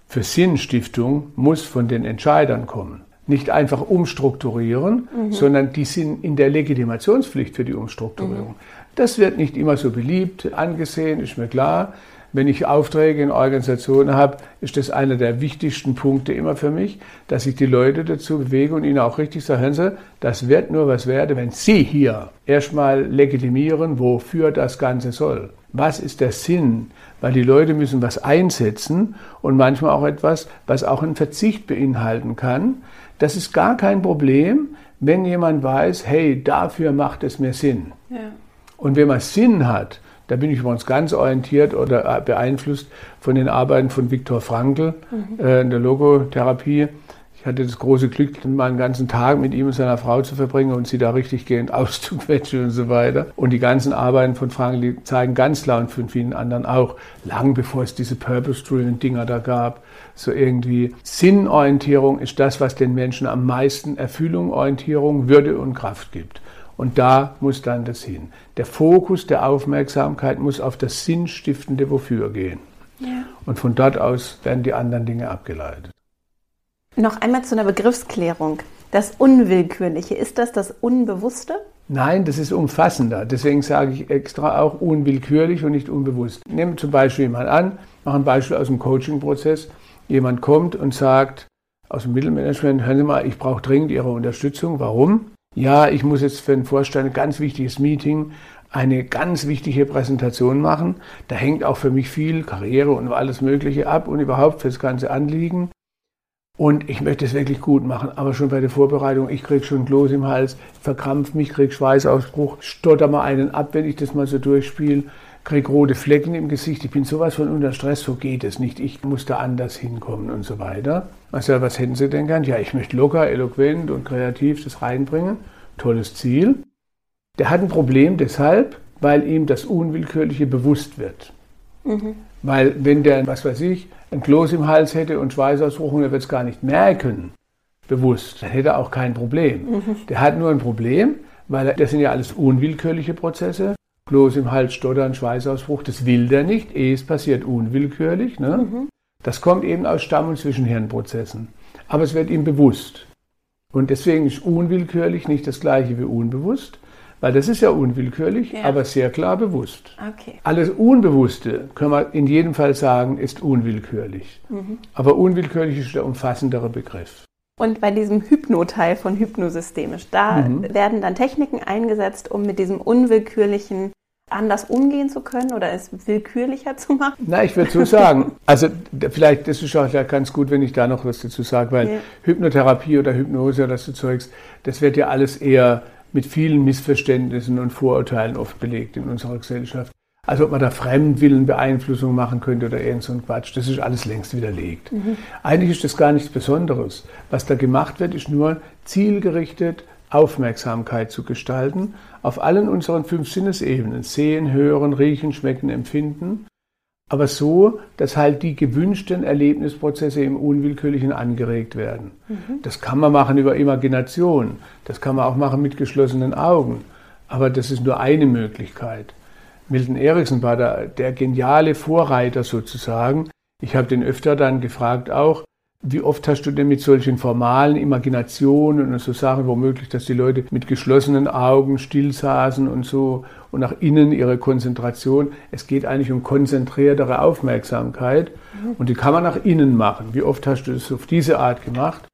für Sinnstiftung muss von den Entscheidern kommen nicht einfach umstrukturieren, mhm. sondern die sind in der Legitimationspflicht für die Umstrukturierung. Mhm. Das wird nicht immer so beliebt angesehen, ist mir klar. Wenn ich Aufträge in Organisationen habe, ist das einer der wichtigsten Punkte immer für mich, dass ich die Leute dazu bewege und ihnen auch richtig sage, hören Sie, das wird nur was werden, wenn Sie hier erstmal legitimieren, wofür das Ganze soll. Was ist der Sinn? Weil die Leute müssen was einsetzen und manchmal auch etwas, was auch einen Verzicht beinhalten kann. Das ist gar kein Problem, wenn jemand weiß, hey, dafür macht es mir Sinn. Ja. Und wenn man Sinn hat, da bin ich übrigens ganz orientiert oder beeinflusst von den Arbeiten von Viktor Frankl mhm. äh, in der Logotherapie. Ich hatte das große Glück, mal einen ganzen Tag mit ihm und seiner Frau zu verbringen und sie da richtig gehend auszuquetschen und so weiter. Und die ganzen Arbeiten von Frankl, die zeigen ganz klar und von vielen anderen auch, lang bevor es diese Purpose-Driven Dinger da gab, so irgendwie Sinnorientierung ist das, was den Menschen am meisten Erfüllung, Orientierung, Würde und Kraft gibt. Und da muss dann das hin. Der Fokus der Aufmerksamkeit muss auf das sinnstiftende Wofür gehen. Ja. Und von dort aus werden die anderen Dinge abgeleitet. Noch einmal zu einer Begriffsklärung. Das Unwillkürliche, ist das das Unbewusste? Nein, das ist umfassender. Deswegen sage ich extra auch unwillkürlich und nicht unbewusst. Nehmen wir zum Beispiel jemand an, machen ein Beispiel aus dem Coaching-Prozess jemand kommt und sagt aus dem Mittelmanagement, hören Sie mal, ich brauche dringend Ihre Unterstützung. Warum? Ja, ich muss jetzt für den Vorstand ein ganz wichtiges Meeting, eine ganz wichtige Präsentation machen. Da hängt auch für mich viel Karriere und alles Mögliche ab und überhaupt für das ganze Anliegen. Und ich möchte es wirklich gut machen, aber schon bei der Vorbereitung, ich kriege schon Kloß im Hals, verkrampf mich, kriege Schweißausbruch, stotter mal einen ab, wenn ich das mal so durchspiele kriege rote Flecken im Gesicht, ich bin sowas von unter Stress, so geht es nicht, ich muss da anders hinkommen und so weiter. Also was hätten Sie denn gern? Ja, ich möchte locker, eloquent und kreativ das reinbringen. Tolles Ziel. Der hat ein Problem deshalb, weil ihm das Unwillkürliche bewusst wird. Mhm. Weil wenn der, was weiß ich, ein Kloß im Hals hätte und Schweißausbruch er wird es gar nicht merken, bewusst, dann hätte er auch kein Problem. Mhm. Der hat nur ein Problem, weil das sind ja alles unwillkürliche Prozesse. Kloß im Hals, Stottern, Schweißausbruch, das will der nicht, eh es passiert unwillkürlich. Ne? Mhm. Das kommt eben aus Stamm- und Zwischenhirnprozessen. Aber es wird ihm bewusst. Und deswegen ist unwillkürlich nicht das gleiche wie unbewusst, weil das ist ja unwillkürlich, ja. aber sehr klar bewusst. Okay. Alles Unbewusste, können wir in jedem Fall sagen, ist unwillkürlich. Mhm. Aber unwillkürlich ist der umfassendere Begriff. Und bei diesem Hypnoteil von Hypnosystemisch, da mhm. werden dann Techniken eingesetzt, um mit diesem unwillkürlichen anders umgehen zu können oder es willkürlicher zu machen? Na, ich würde so sagen. Also vielleicht, das ist auch ganz gut, wenn ich da noch was dazu sage, weil ja. Hypnotherapie oder Hypnose oder so Zeugs, das wird ja alles eher mit vielen Missverständnissen und Vorurteilen oft belegt in unserer Gesellschaft. Also ob man da Fremdwillenbeeinflussung machen könnte oder irgend so ein Quatsch, das ist alles längst widerlegt. Mhm. Eigentlich ist das gar nichts Besonderes. Was da gemacht wird, ist nur zielgerichtet Aufmerksamkeit zu gestalten auf allen unseren fünf Sinnesebenen. Sehen, hören, riechen, schmecken, empfinden. Aber so, dass halt die gewünschten Erlebnisprozesse im Unwillkürlichen angeregt werden. Mhm. Das kann man machen über Imagination. Das kann man auch machen mit geschlossenen Augen. Aber das ist nur eine Möglichkeit. Milton Erickson war der, der geniale Vorreiter sozusagen. Ich habe den öfter dann gefragt auch, wie oft hast du denn mit solchen formalen Imaginationen und so Sachen, womöglich, dass die Leute mit geschlossenen Augen still saßen und so und nach innen ihre Konzentration. Es geht eigentlich um konzentriertere Aufmerksamkeit mhm. und die kann man nach innen machen. Wie oft hast du das auf diese Art gemacht?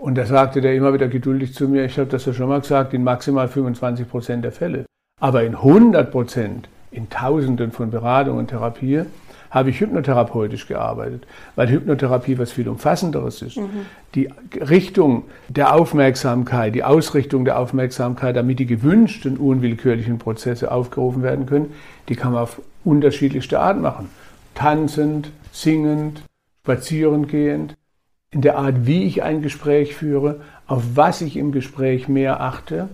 Und da sagte der immer wieder geduldig zu mir, ich habe das ja schon mal gesagt, in maximal 25 Prozent der Fälle. Aber in 100 Prozent, in Tausenden von Beratungen und Therapie, habe ich hypnotherapeutisch gearbeitet, weil Hypnotherapie was viel umfassenderes ist. Mhm. Die Richtung der Aufmerksamkeit, die Ausrichtung der Aufmerksamkeit, damit die gewünschten unwillkürlichen Prozesse aufgerufen werden können, die kann man auf unterschiedlichste Art machen. Tanzend, singend, spazierend gehend, in der Art, wie ich ein Gespräch führe, auf was ich im Gespräch mehr achte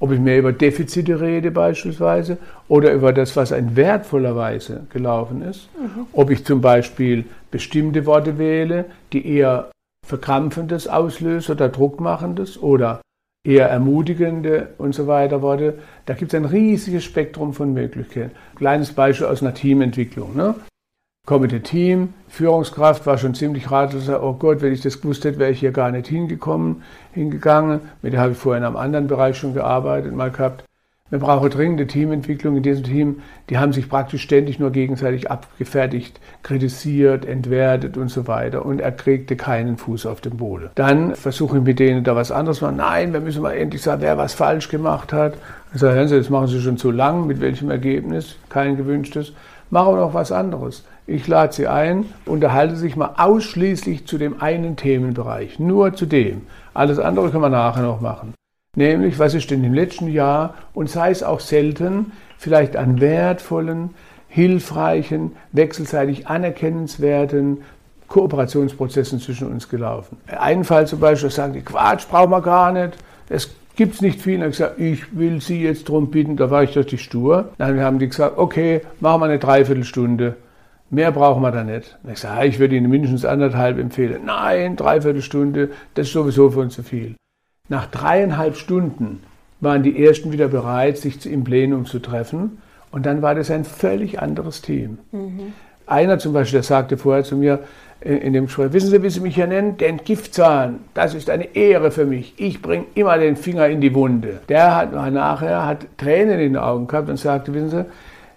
ob ich mehr über Defizite rede beispielsweise oder über das, was in wertvoller Weise gelaufen ist. Mhm. Ob ich zum Beispiel bestimmte Worte wähle, die eher Verkrampfendes auslösen oder Druckmachendes oder eher ermutigende und so weiter Worte. Da gibt es ein riesiges Spektrum von Möglichkeiten. Kleines Beispiel aus einer Teamentwicklung. Ne? Kommende Team, Führungskraft war schon ziemlich ratlos, oh Gott, wenn ich das gewusst hätte, wäre ich hier gar nicht hingekommen, hingegangen. Mit der habe ich vorher in einem anderen Bereich schon gearbeitet, mal gehabt. Wir brauchen dringende Teamentwicklung in diesem Team. Die haben sich praktisch ständig nur gegenseitig abgefertigt, kritisiert, entwertet und so weiter. Und er kriegte keinen Fuß auf den Boden. Dann versuche ich mit denen da was anderes machen. Nein, wir müssen mal endlich sagen, wer was falsch gemacht hat. Ich sage, hören Sie, das machen Sie schon zu lang. Mit welchem Ergebnis? Kein gewünschtes. Machen wir noch was anderes. Ich lade Sie ein, unterhalte sich mal ausschließlich zu dem einen Themenbereich, nur zu dem. Alles andere können wir nachher noch machen. Nämlich, was ist denn im letzten Jahr und sei es auch selten, vielleicht an wertvollen, hilfreichen, wechselseitig anerkennenswerten Kooperationsprozessen zwischen uns gelaufen. Einen Fall zum Beispiel, sagen die, Quatsch, brauchen wir gar nicht. Es gibt es nicht viel. Und ich gesagt, ich will Sie jetzt darum bitten, da war ich doch die stur. Dann haben die gesagt, okay, machen wir eine Dreiviertelstunde. Mehr brauchen wir da nicht. Und ich sage, ich würde Ihnen mindestens anderthalb empfehlen. Nein, dreiviertel Stunde, das ist sowieso für uns zu viel. Nach dreieinhalb Stunden waren die Ersten wieder bereit, sich im Plenum zu treffen. Und dann war das ein völlig anderes Team. Mhm. Einer zum Beispiel, der sagte vorher zu mir in dem Gespräch, wissen Sie, wie Sie mich hier nennen? Den Giftzahn. Das ist eine Ehre für mich. Ich bringe immer den Finger in die Wunde. Der hat nachher hat Tränen in den Augen gehabt und sagte, wissen Sie,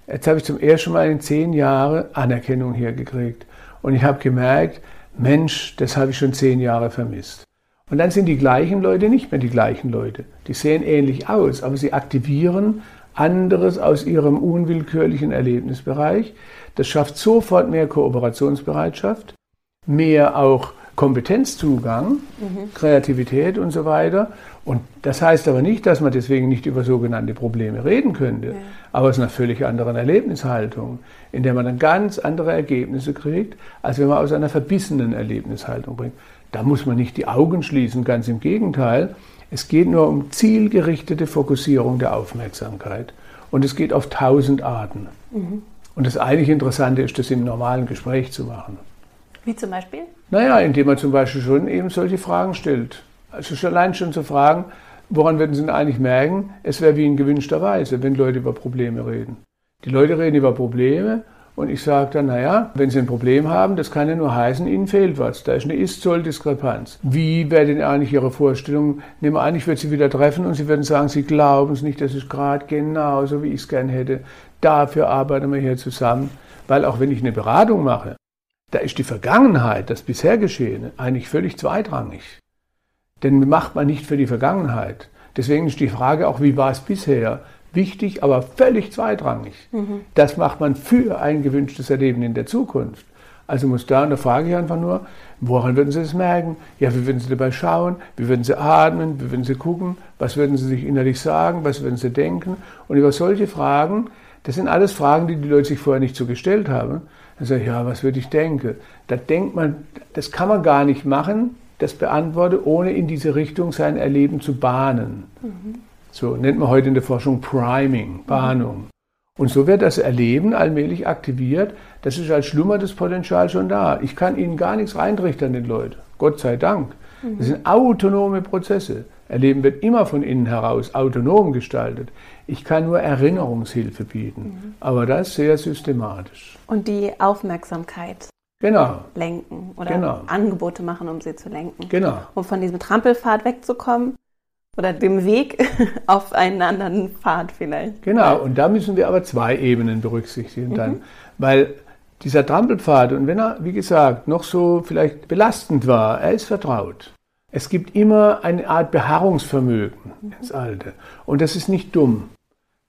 Jetzt habe ich zum ersten Mal in zehn Jahren Anerkennung hier gekriegt. Und ich habe gemerkt, Mensch, das habe ich schon zehn Jahre vermisst. Und dann sind die gleichen Leute nicht mehr die gleichen Leute. Die sehen ähnlich aus, aber sie aktivieren anderes aus ihrem unwillkürlichen Erlebnisbereich. Das schafft sofort mehr Kooperationsbereitschaft, mehr auch Kompetenzzugang, mhm. Kreativität und so weiter. Und das heißt aber nicht, dass man deswegen nicht über sogenannte Probleme reden könnte, ja. aber es ist eine völlig andere Erlebnishaltung, in der man dann ganz andere Ergebnisse kriegt, als wenn man aus einer verbissenen Erlebnishaltung bringt. Da muss man nicht die Augen schließen, ganz im Gegenteil. Es geht nur um zielgerichtete Fokussierung der Aufmerksamkeit. Und es geht auf tausend Arten. Mhm. Und das eigentlich Interessante ist, das im normalen Gespräch zu machen. Wie zum Beispiel? Naja, indem man zum Beispiel schon eben solche Fragen stellt. Also allein schon zu fragen, woran würden Sie denn eigentlich merken, es wäre wie in gewünschter Weise, wenn Leute über Probleme reden. Die Leute reden über Probleme und ich sage dann, naja, wenn Sie ein Problem haben, das kann ja nur heißen, Ihnen fehlt was. Da ist eine Ist-Soll-Diskrepanz. Wie wäre denn eigentlich Ihre Vorstellung? Nehmen wir an, ich würde Sie wieder treffen und Sie würden sagen, Sie glauben es nicht, das ist gerade genauso, wie ich es gern hätte. Dafür arbeiten wir hier zusammen. Weil auch wenn ich eine Beratung mache, da ist die Vergangenheit, das bisher Geschehene, eigentlich völlig zweitrangig. Denn macht man nicht für die Vergangenheit. Deswegen ist die Frage auch, wie war es bisher? Wichtig, aber völlig zweitrangig. Mhm. Das macht man für ein gewünschtes Erleben in der Zukunft. Also muss da, und da frage ich einfach nur, woran würden Sie es merken? Ja, wie würden Sie dabei schauen? Wie würden Sie atmen? Wie würden Sie gucken? Was würden Sie sich innerlich sagen? Was würden Sie denken? Und über solche Fragen, das sind alles Fragen, die die Leute sich vorher nicht so gestellt haben. Dann sage ich, ja, was würde ich denken? Da denkt man, das kann man gar nicht machen, das beantworte, ohne in diese Richtung sein Erleben zu bahnen. Mhm. So nennt man heute in der Forschung Priming, Bahnung. Mhm. Und so wird das Erleben allmählich aktiviert. Das ist als schlummerndes Potenzial schon da. Ich kann Ihnen gar nichts reintrichtern, den Leuten. Gott sei Dank. Mhm. Das sind autonome Prozesse. Erleben wird immer von innen heraus autonom gestaltet. Ich kann nur Erinnerungshilfe bieten, mhm. aber das sehr systematisch. Und die Aufmerksamkeit genau. lenken oder genau. Angebote machen, um sie zu lenken. Genau. Um von diesem Trampelpfad wegzukommen oder dem Weg auf einen anderen Pfad vielleicht. Genau, und da müssen wir aber zwei Ebenen berücksichtigen mhm. dann, weil dieser Trampelpfad, und wenn er, wie gesagt, noch so vielleicht belastend war, er ist vertraut. Es gibt immer eine Art Beharrungsvermögen ins Alte. Und das ist nicht dumm.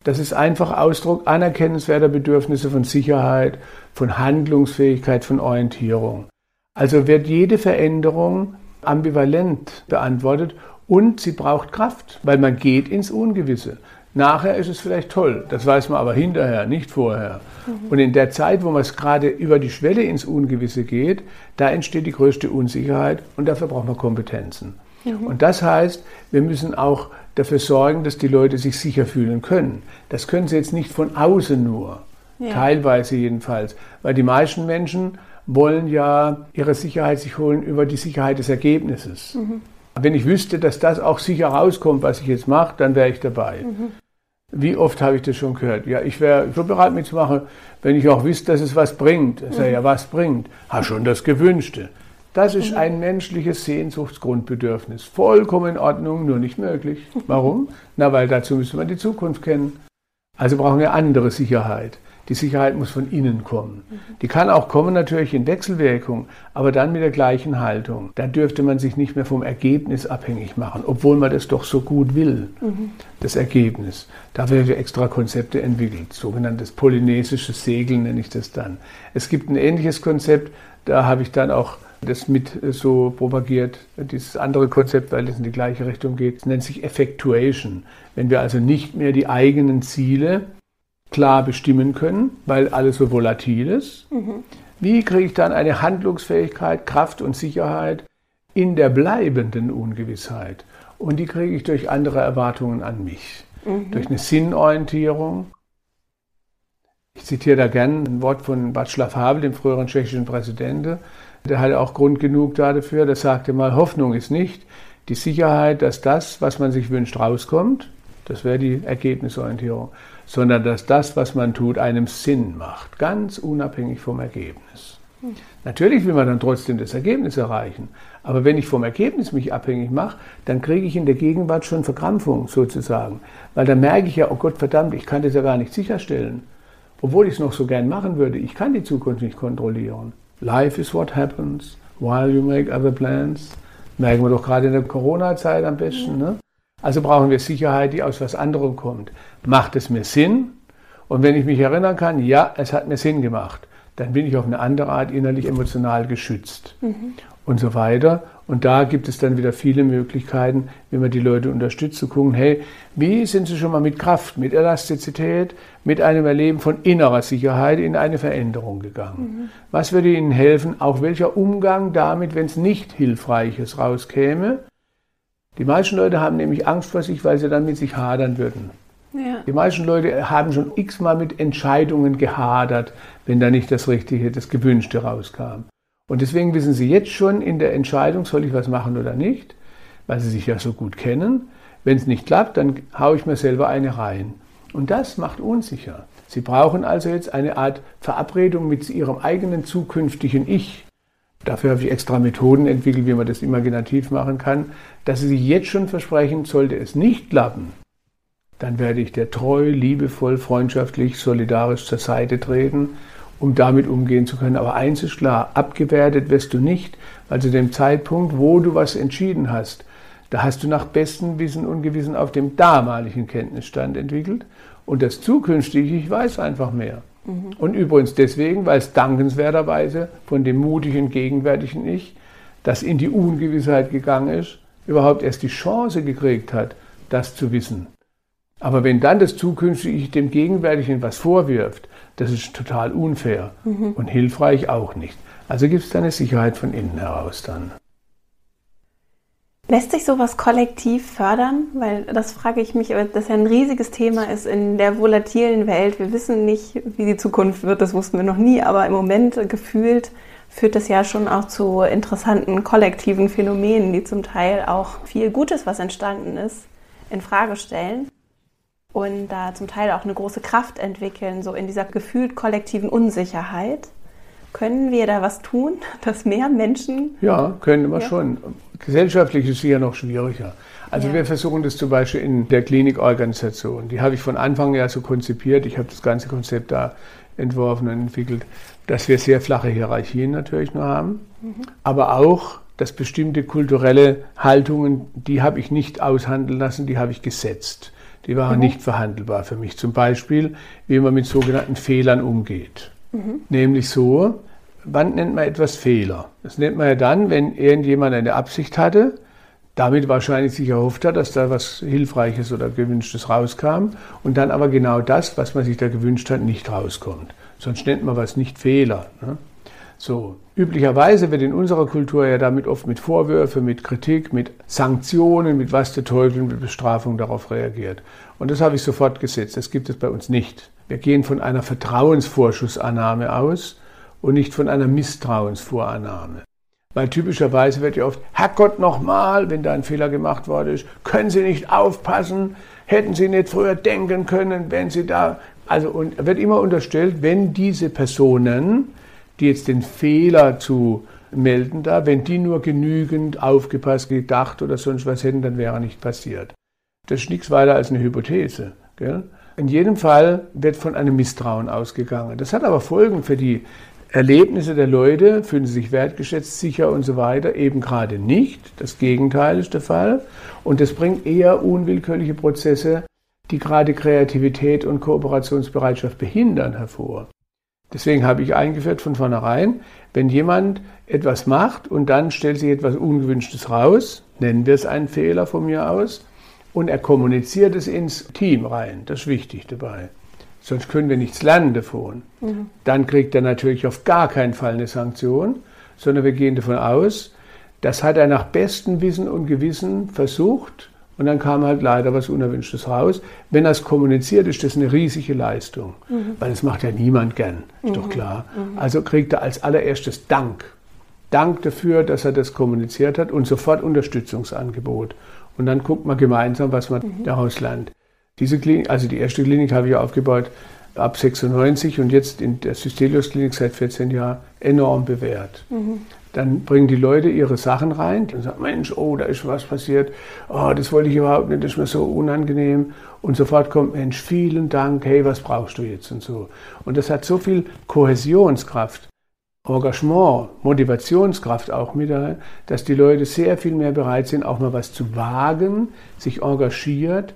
Das ist einfach Ausdruck anerkennenswerter Bedürfnisse von Sicherheit, von Handlungsfähigkeit, von Orientierung. Also wird jede Veränderung ambivalent beantwortet und sie braucht Kraft, weil man geht ins Ungewisse. Nachher ist es vielleicht toll, das weiß man aber hinterher, nicht vorher. Mhm. Und in der Zeit, wo man es gerade über die Schwelle ins Ungewisse geht, da entsteht die größte Unsicherheit und dafür braucht man Kompetenzen. Mhm. Und das heißt, wir müssen auch dafür sorgen, dass die Leute sich sicher fühlen können. Das können sie jetzt nicht von außen nur, ja. teilweise jedenfalls, weil die meisten Menschen wollen ja ihre Sicherheit sich holen über die Sicherheit des Ergebnisses. Mhm. Wenn ich wüsste, dass das auch sicher rauskommt, was ich jetzt mache, dann wäre ich dabei. Mhm. Wie oft habe ich das schon gehört? Ja, ich wäre so bereit mitzumachen, wenn ich auch wüsste, dass es was bringt. Ich sage, ja, was bringt? Ha, schon das Gewünschte. Das ist ein menschliches Sehnsuchtsgrundbedürfnis. Vollkommen in Ordnung, nur nicht möglich. Warum? Na, weil dazu müssen wir die Zukunft kennen. Also brauchen wir andere Sicherheit. Die Sicherheit muss von innen kommen. Die kann auch kommen natürlich in Wechselwirkung, aber dann mit der gleichen Haltung. Da dürfte man sich nicht mehr vom Ergebnis abhängig machen, obwohl man das doch so gut will, mhm. das Ergebnis. Da werden extra Konzepte entwickelt, sogenanntes polynesisches Segeln nenne ich das dann. Es gibt ein ähnliches Konzept, da habe ich dann auch das mit so propagiert, dieses andere Konzept, weil es in die gleiche Richtung geht. Es nennt sich Effectuation. Wenn wir also nicht mehr die eigenen Ziele klar bestimmen können, weil alles so volatil ist. Mhm. Wie kriege ich dann eine Handlungsfähigkeit, Kraft und Sicherheit in der bleibenden Ungewissheit? Und die kriege ich durch andere Erwartungen an mich, mhm. durch eine Sinnorientierung. Ich zitiere da gerne ein Wort von Václav Havel, dem früheren tschechischen Präsidenten. Der hatte auch Grund genug dafür. Der sagte mal, Hoffnung ist nicht die Sicherheit, dass das, was man sich wünscht, rauskommt. Das wäre die Ergebnisorientierung sondern dass das, was man tut, einem Sinn macht, ganz unabhängig vom Ergebnis. Natürlich will man dann trotzdem das Ergebnis erreichen, aber wenn ich vom Ergebnis mich abhängig mache, dann kriege ich in der Gegenwart schon Verkrampfung sozusagen, weil dann merke ich ja, oh Gott verdammt, ich kann das ja gar nicht sicherstellen, obwohl ich es noch so gern machen würde. Ich kann die Zukunft nicht kontrollieren. Life is what happens while you make other plans. Merken wir doch gerade in der Corona-Zeit am besten. Ne? Also brauchen wir Sicherheit, die aus was anderem kommt. Macht es mir Sinn? Und wenn ich mich erinnern kann, ja, es hat mir Sinn gemacht, dann bin ich auf eine andere Art innerlich emotional geschützt. Mhm. Und so weiter. Und da gibt es dann wieder viele Möglichkeiten, wie man die Leute unterstützt, zu gucken, hey, wie sind sie schon mal mit Kraft, mit Elastizität, mit einem Erleben von innerer Sicherheit in eine Veränderung gegangen? Mhm. Was würde ihnen helfen? Auch welcher Umgang damit, wenn es nicht Hilfreiches rauskäme? Die meisten Leute haben nämlich Angst vor sich, weil sie dann mit sich hadern würden. Ja. Die meisten Leute haben schon x-mal mit Entscheidungen gehadert, wenn da nicht das Richtige, das Gewünschte rauskam. Und deswegen wissen sie jetzt schon in der Entscheidung, soll ich was machen oder nicht, weil sie sich ja so gut kennen. Wenn es nicht klappt, dann haue ich mir selber eine rein. Und das macht unsicher. Sie brauchen also jetzt eine Art Verabredung mit ihrem eigenen zukünftigen Ich. Dafür habe ich extra Methoden entwickelt, wie man das imaginativ machen kann, dass sie sich jetzt schon versprechen, sollte es nicht klappen, dann werde ich der treu, liebevoll, freundschaftlich, solidarisch zur Seite treten, um damit umgehen zu können. Aber eins ist klar, abgewertet wirst du nicht, weil zu dem Zeitpunkt, wo du was entschieden hast, da hast du nach bestem Wissen und Gewissen auf dem damaligen Kenntnisstand entwickelt. Und das zukünftige, ich weiß einfach mehr. Mhm. Und übrigens deswegen, weil es dankenswerterweise von dem mutigen gegenwärtigen Ich, das in die Ungewissheit gegangen ist, überhaupt erst die Chance gekriegt hat, das zu wissen. Aber wenn dann das zukünftige Ich dem Gegenwärtigen was vorwirft, das ist total unfair mhm. und hilfreich auch nicht. Also gibt es da eine Sicherheit von innen heraus dann. Lässt sich sowas kollektiv fördern? Weil das frage ich mich, das ja ein riesiges Thema ist in der volatilen Welt. Wir wissen nicht, wie die Zukunft wird, das wussten wir noch nie, aber im Moment gefühlt führt das ja schon auch zu interessanten kollektiven Phänomenen, die zum Teil auch viel Gutes, was entstanden ist, in Frage stellen und da zum Teil auch eine große Kraft entwickeln, so in dieser gefühlt kollektiven Unsicherheit. Können wir da was tun, dass mehr Menschen. Ja, können wir ja. schon. Gesellschaftlich ist es ja noch schwieriger. Also ja. wir versuchen das zum Beispiel in der Klinikorganisation. Die habe ich von Anfang ja so konzipiert. Ich habe das ganze Konzept da entworfen und entwickelt, dass wir sehr flache Hierarchien natürlich nur haben, mhm. aber auch, dass bestimmte kulturelle Haltungen, die habe ich nicht aushandeln lassen, die habe ich gesetzt. Die waren mhm. nicht verhandelbar für mich. Zum Beispiel, wie man mit sogenannten Fehlern umgeht. Nämlich so, wann nennt man etwas Fehler? Das nennt man ja dann, wenn irgendjemand eine Absicht hatte, damit wahrscheinlich sich erhofft hat, dass da was Hilfreiches oder Gewünschtes rauskam und dann aber genau das, was man sich da gewünscht hat, nicht rauskommt. Sonst nennt man was nicht Fehler. Ne? So, üblicherweise wird in unserer Kultur ja damit oft mit Vorwürfen, mit Kritik, mit Sanktionen, mit was der Teufel, mit Bestrafung darauf reagiert. Und das habe ich sofort gesetzt. Das gibt es bei uns nicht. Wir gehen von einer Vertrauensvorschussannahme aus und nicht von einer Misstrauensvorannahme. Weil typischerweise wird ja oft, Herrgott nochmal, wenn da ein Fehler gemacht worden ist, können Sie nicht aufpassen, hätten Sie nicht früher denken können, wenn Sie da, also und wird immer unterstellt, wenn diese Personen die jetzt den Fehler zu melden da, wenn die nur genügend aufgepasst, gedacht oder sonst was hätten, dann wäre nicht passiert. Das ist nichts weiter als eine Hypothese. Gell? In jedem Fall wird von einem Misstrauen ausgegangen. Das hat aber Folgen für die Erlebnisse der Leute, fühlen sie sich wertgeschätzt, sicher und so weiter, eben gerade nicht. Das Gegenteil ist der Fall. Und das bringt eher unwillkürliche Prozesse, die gerade Kreativität und Kooperationsbereitschaft behindern, hervor. Deswegen habe ich eingeführt von vornherein, wenn jemand etwas macht und dann stellt sich etwas Ungewünschtes raus, nennen wir es einen Fehler von mir aus, und er kommuniziert es ins Team rein. Das ist wichtig dabei. Sonst können wir nichts lernen davon. Mhm. Dann kriegt er natürlich auf gar keinen Fall eine Sanktion, sondern wir gehen davon aus, das hat er nach bestem Wissen und Gewissen versucht und dann kam halt leider was Unerwünschtes raus. Wenn das kommuniziert, ist das eine riesige Leistung, mhm. weil das macht ja niemand gern, ist mhm. doch klar. Mhm. Also kriegt er als allererstes Dank. Dank dafür, dass er das kommuniziert hat und sofort Unterstützungsangebot. Und dann guckt man gemeinsam, was man mhm. daraus lernt. Diese Klinik, also die erste Klinik habe ich aufgebaut ab 96 und jetzt in der Systelius Klinik seit 14 Jahren enorm bewährt. Mhm. Dann bringen die Leute ihre Sachen rein und sagen, Mensch, oh, da ist was passiert. Oh, das wollte ich überhaupt nicht, das ist mir so unangenehm. Und sofort kommt, Mensch, vielen Dank, hey, was brauchst du jetzt und so. Und das hat so viel Kohäsionskraft, Engagement, Motivationskraft auch mit, dass die Leute sehr viel mehr bereit sind, auch mal was zu wagen, sich engagiert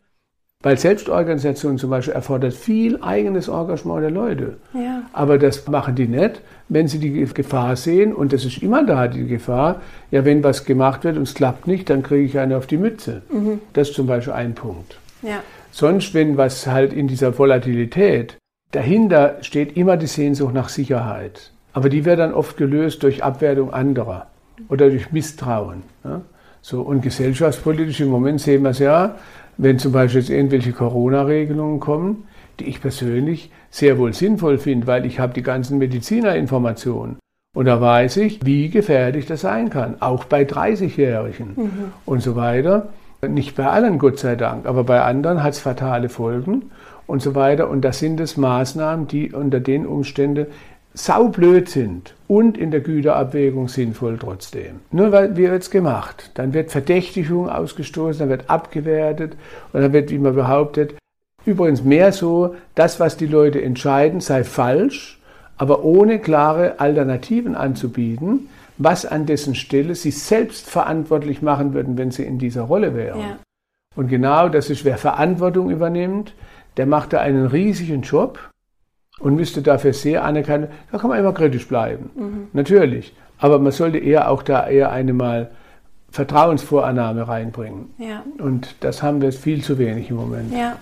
weil Selbstorganisation zum Beispiel erfordert viel eigenes Engagement der Leute. Ja. Aber das machen die nicht, wenn sie die Gefahr sehen, und das ist immer da, die Gefahr, ja, wenn was gemacht wird und es klappt nicht, dann kriege ich eine auf die Mütze. Mhm. Das ist zum Beispiel ein Punkt. Ja. Sonst, wenn was halt in dieser Volatilität, dahinter steht immer die Sehnsucht nach Sicherheit. Aber die wird dann oft gelöst durch Abwertung anderer oder durch Misstrauen. Ja? So, und gesellschaftspolitisch im Moment sehen wir es ja, wenn zum Beispiel jetzt irgendwelche Corona-Regelungen kommen, die ich persönlich sehr wohl sinnvoll finde, weil ich habe die ganzen Medizinerinformationen. Und da weiß ich, wie gefährlich das sein kann, auch bei 30-Jährigen mhm. und so weiter. Nicht bei allen, Gott sei Dank, aber bei anderen hat es fatale Folgen und so weiter. Und das sind es Maßnahmen, die unter den Umständen saublöd sind und in der Güterabwägung sinnvoll trotzdem. Nur weil wir jetzt gemacht, dann wird Verdächtigung ausgestoßen, dann wird abgewertet und dann wird, wie man behauptet, übrigens mehr so, das, was die Leute entscheiden, sei falsch, aber ohne klare Alternativen anzubieten, was an dessen Stelle sie selbst verantwortlich machen würden, wenn sie in dieser Rolle wären. Ja. Und genau das ist, wer Verantwortung übernimmt, der macht da einen riesigen Job und müsste dafür sehr anerkennen. Da kann man immer kritisch bleiben. Mhm. Natürlich. Aber man sollte eher auch da eher eine mal Vertrauensvorannahme reinbringen. Ja. Und das haben wir viel zu wenig im Moment. Ja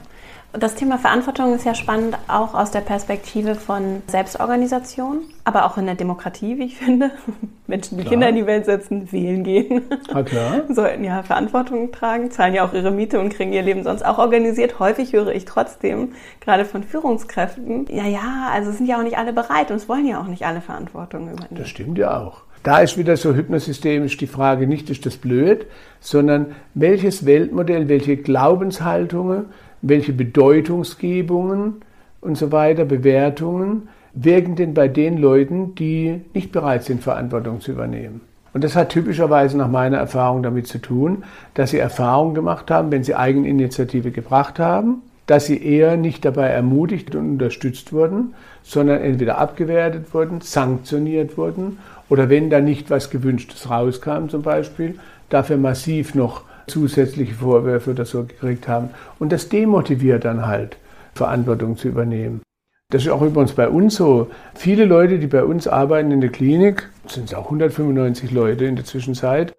das Thema Verantwortung ist ja spannend, auch aus der Perspektive von Selbstorganisation, aber auch in der Demokratie, wie ich finde. Menschen, die klar. Kinder in die Welt setzen, wählen gehen. Ah, klar. Sollten ja Verantwortung tragen, zahlen ja auch ihre Miete und kriegen ihr Leben sonst auch organisiert. Häufig höre ich trotzdem, gerade von Führungskräften, ja, ja, also sind ja auch nicht alle bereit und es wollen ja auch nicht alle Verantwortung übernehmen. Das stimmt ja auch. Da ist wieder so hypnosystemisch die Frage, nicht ist das blöd, sondern welches Weltmodell, welche Glaubenshaltungen, welche Bedeutungsgebungen und so weiter, Bewertungen wirken denn bei den Leuten, die nicht bereit sind, Verantwortung zu übernehmen. Und das hat typischerweise nach meiner Erfahrung damit zu tun, dass sie Erfahrungen gemacht haben, wenn sie Eigeninitiative gebracht haben, dass sie eher nicht dabei ermutigt und unterstützt wurden, sondern entweder abgewertet wurden, sanktioniert wurden oder wenn da nicht was Gewünschtes rauskam zum Beispiel, dafür massiv noch zusätzliche Vorwürfe oder so gekriegt haben. Und das demotiviert dann halt, Verantwortung zu übernehmen. Das ist auch übrigens bei uns so. Viele Leute, die bei uns arbeiten in der Klinik, sind es auch 195 Leute in der Zwischenzeit,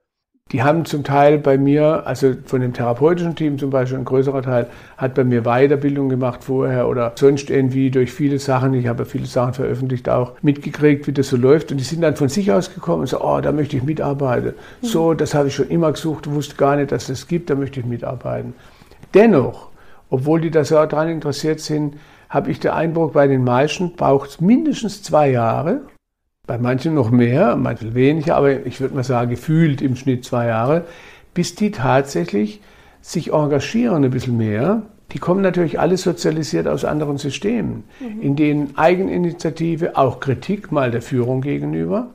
die haben zum Teil bei mir, also von dem therapeutischen Team zum Beispiel, ein größerer Teil, hat bei mir Weiterbildung gemacht vorher oder sonst irgendwie durch viele Sachen, ich habe viele Sachen veröffentlicht, auch mitgekriegt, wie das so läuft. Und die sind dann von sich aus gekommen und so, oh, da möchte ich mitarbeiten. Mhm. So, das habe ich schon immer gesucht, wusste gar nicht, dass es das gibt, da möchte ich mitarbeiten. Dennoch, obwohl die da so daran interessiert sind, habe ich den Eindruck, bei den meisten braucht es mindestens zwei Jahre, bei manchen noch mehr, manchmal weniger, aber ich würde mal sagen, gefühlt im Schnitt zwei Jahre, bis die tatsächlich sich engagieren ein bisschen mehr. Die kommen natürlich alle sozialisiert aus anderen Systemen, mhm. in denen Eigeninitiative, auch Kritik mal der Führung gegenüber.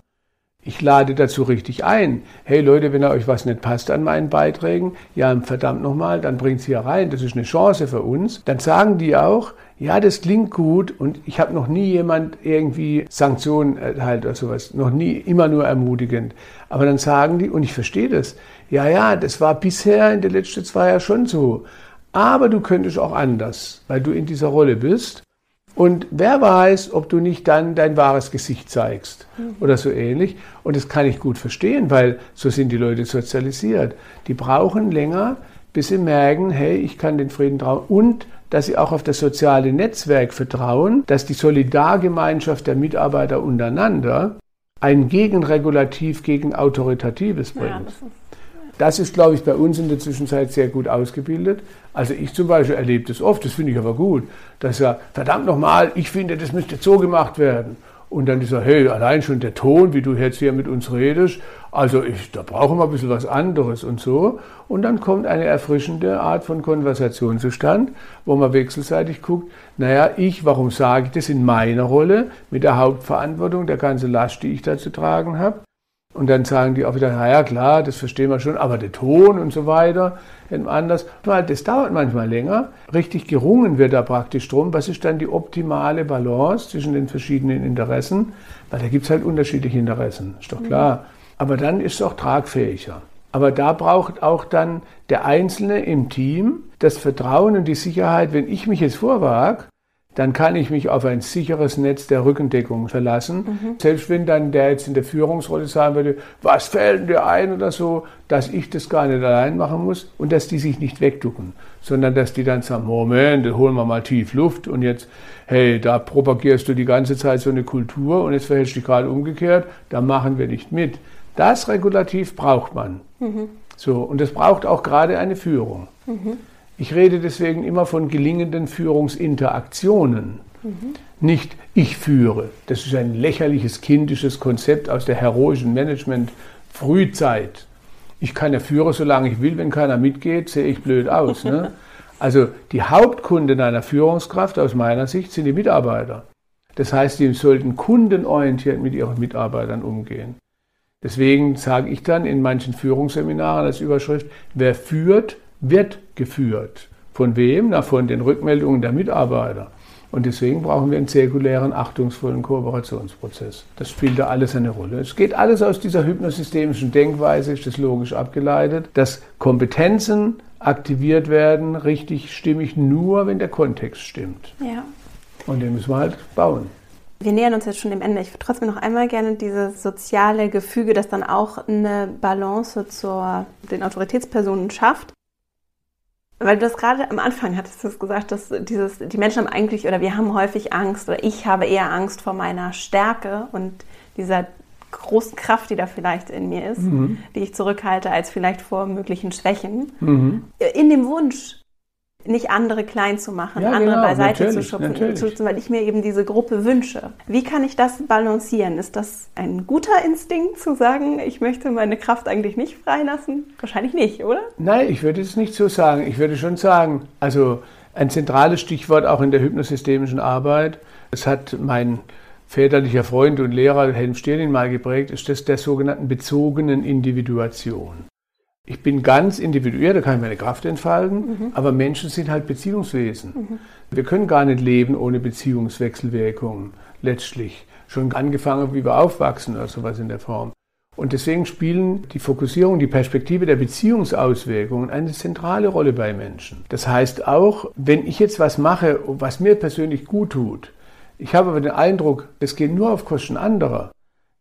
Ich lade dazu richtig ein. Hey Leute, wenn euch was nicht passt an meinen Beiträgen, ja verdammt nochmal, dann bringt sie ja rein. Das ist eine Chance für uns. Dann sagen die auch, ja, das klingt gut und ich habe noch nie jemand irgendwie Sanktionen erteilt oder sowas, noch nie, immer nur ermutigend. Aber dann sagen die, und ich verstehe das, ja, ja, das war bisher in den letzten zwei Jahren schon so, aber du könntest auch anders, weil du in dieser Rolle bist. Und wer weiß, ob du nicht dann dein wahres Gesicht zeigst mhm. oder so ähnlich. Und das kann ich gut verstehen, weil so sind die Leute sozialisiert. Die brauchen länger, bis sie merken, hey, ich kann den Frieden trauen und dass sie auch auf das soziale Netzwerk vertrauen, dass die Solidargemeinschaft der Mitarbeiter untereinander ein Gegenregulativ gegen Autoritatives bringt. Ja, das, ist, das ist, glaube ich, bei uns in der Zwischenzeit sehr gut ausgebildet. Also ich zum Beispiel erlebe das oft, das finde ich aber gut, dass er, verdammt nochmal, ich finde, das müsste so gemacht werden. Und dann ist er, hey, allein schon der Ton, wie du jetzt hier mit uns redest, also ich, da brauchen wir ein bisschen was anderes und so. Und dann kommt eine erfrischende Art von Konversation zustande, wo man wechselseitig guckt, naja, ich, warum sage ich das in meiner Rolle mit der Hauptverantwortung, der ganze Last, die ich da zu tragen habe. Und dann sagen die auch wieder, naja klar, das verstehen wir schon, aber der Ton und so weiter, anders. Das dauert manchmal länger. Richtig gerungen wird da praktisch drum, was ist dann die optimale Balance zwischen den verschiedenen Interessen, weil da gibt es halt unterschiedliche Interessen, ist doch klar. Mhm. Aber dann ist es auch tragfähiger. Aber da braucht auch dann der Einzelne im Team das Vertrauen und die Sicherheit, wenn ich mich jetzt vorwage, dann kann ich mich auf ein sicheres Netz der Rückendeckung verlassen. Mhm. Selbst wenn dann der jetzt in der Führungsrolle sagen würde, was fällt dir ein oder so, dass ich das gar nicht allein machen muss und dass die sich nicht wegducken, sondern dass die dann sagen, Moment, holen wir mal tief Luft und jetzt, hey, da propagierst du die ganze Zeit so eine Kultur und jetzt verhältst du dich gerade umgekehrt, da machen wir nicht mit. Das Regulativ braucht man. Mhm. So, und das braucht auch gerade eine Führung. Mhm. Ich rede deswegen immer von gelingenden Führungsinteraktionen. Mhm. Nicht ich führe. Das ist ein lächerliches kindisches Konzept aus der heroischen Management-Frühzeit. Ich kann ja führen, solange ich will. Wenn keiner mitgeht, sehe ich blöd aus. Ne? Also die Hauptkunden einer Führungskraft aus meiner Sicht sind die Mitarbeiter. Das heißt, die sollten kundenorientiert mit ihren Mitarbeitern umgehen. Deswegen sage ich dann in manchen Führungsseminaren als Überschrift, wer führt, wird geführt. Von wem? Na, von den Rückmeldungen der Mitarbeiter. Und deswegen brauchen wir einen zirkulären, achtungsvollen Kooperationsprozess. Das spielt da alles eine Rolle. Es geht alles aus dieser hypnosystemischen Denkweise, ist das logisch abgeleitet, dass Kompetenzen aktiviert werden, richtig stimmig, nur wenn der Kontext stimmt. Ja. Und den müssen wir halt bauen. Wir nähern uns jetzt schon dem Ende. Ich würde trotzdem noch einmal gerne dieses soziale Gefüge, das dann auch eine Balance zu den Autoritätspersonen schafft. Weil du das gerade am Anfang hattest du gesagt, dass dieses, die Menschen haben eigentlich oder wir haben häufig Angst oder ich habe eher Angst vor meiner Stärke und dieser großen Kraft, die da vielleicht in mir ist, mhm. die ich zurückhalte, als vielleicht vor möglichen Schwächen. Mhm. In dem Wunsch, nicht andere klein zu machen, ja, andere genau, beiseite zu schubsen, weil ich mir eben diese Gruppe wünsche. Wie kann ich das balancieren? Ist das ein guter Instinkt zu sagen, ich möchte meine Kraft eigentlich nicht freilassen? Wahrscheinlich nicht, oder? Nein, ich würde es nicht so sagen. Ich würde schon sagen, also ein zentrales Stichwort auch in der hypnosystemischen Arbeit, das hat mein väterlicher Freund und Lehrer Helm Stirlin mal geprägt, ist das der sogenannten bezogenen Individuation. Ich bin ganz individuell, da kann ich meine Kraft entfalten, mhm. aber Menschen sind halt Beziehungswesen. Mhm. Wir können gar nicht leben ohne Beziehungswechselwirkungen, letztlich. Schon angefangen, wie wir aufwachsen oder sowas in der Form. Und deswegen spielen die Fokussierung, die Perspektive der Beziehungsauswirkungen eine zentrale Rolle bei Menschen. Das heißt auch, wenn ich jetzt was mache, was mir persönlich gut tut, ich habe aber den Eindruck, es geht nur auf Kosten anderer,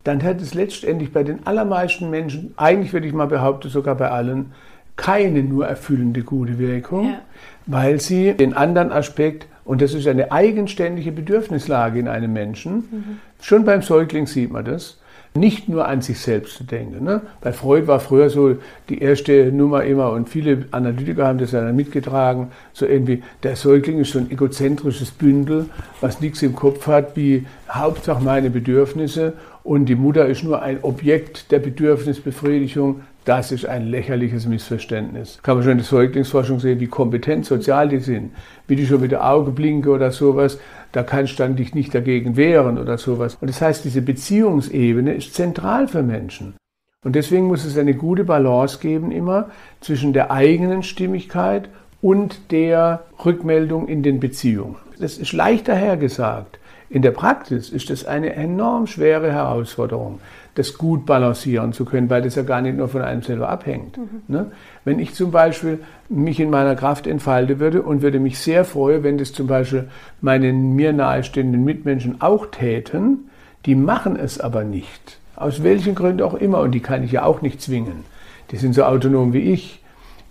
dann hat es letztendlich bei den allermeisten Menschen, eigentlich würde ich mal behaupten, sogar bei allen, keine nur erfüllende gute Wirkung, ja. weil sie den anderen Aspekt, und das ist eine eigenständige Bedürfnislage in einem Menschen, mhm. schon beim Säugling sieht man das, nicht nur an sich selbst zu denken. Ne? Bei Freud war früher so die erste Nummer immer, und viele Analytiker haben das ja mitgetragen, so irgendwie, der Säugling ist so ein egozentrisches Bündel, was nichts im Kopf hat, wie Hauptsache meine Bedürfnisse und die Mutter ist nur ein Objekt der Bedürfnisbefriedigung. Das ist ein lächerliches Missverständnis. Kann man schon in der Säuglingsforschung sehen, wie kompetent sozial die sind, wie die schon mit der Auge blinken oder sowas. Da kannst du dann dich nicht dagegen wehren oder sowas. Und das heißt, diese Beziehungsebene ist zentral für Menschen. Und deswegen muss es eine gute Balance geben immer zwischen der eigenen Stimmigkeit und der Rückmeldung in den Beziehungen. Das ist leichter hergesagt. In der Praxis ist das eine enorm schwere Herausforderung, das gut balancieren zu können, weil das ja gar nicht nur von einem selber abhängt. Mhm. Ne? Wenn ich zum Beispiel mich in meiner Kraft entfalte würde und würde mich sehr freuen, wenn das zum Beispiel meine mir nahestehenden Mitmenschen auch täten, die machen es aber nicht. Aus welchen Gründen auch immer. Und die kann ich ja auch nicht zwingen. Die sind so autonom wie ich.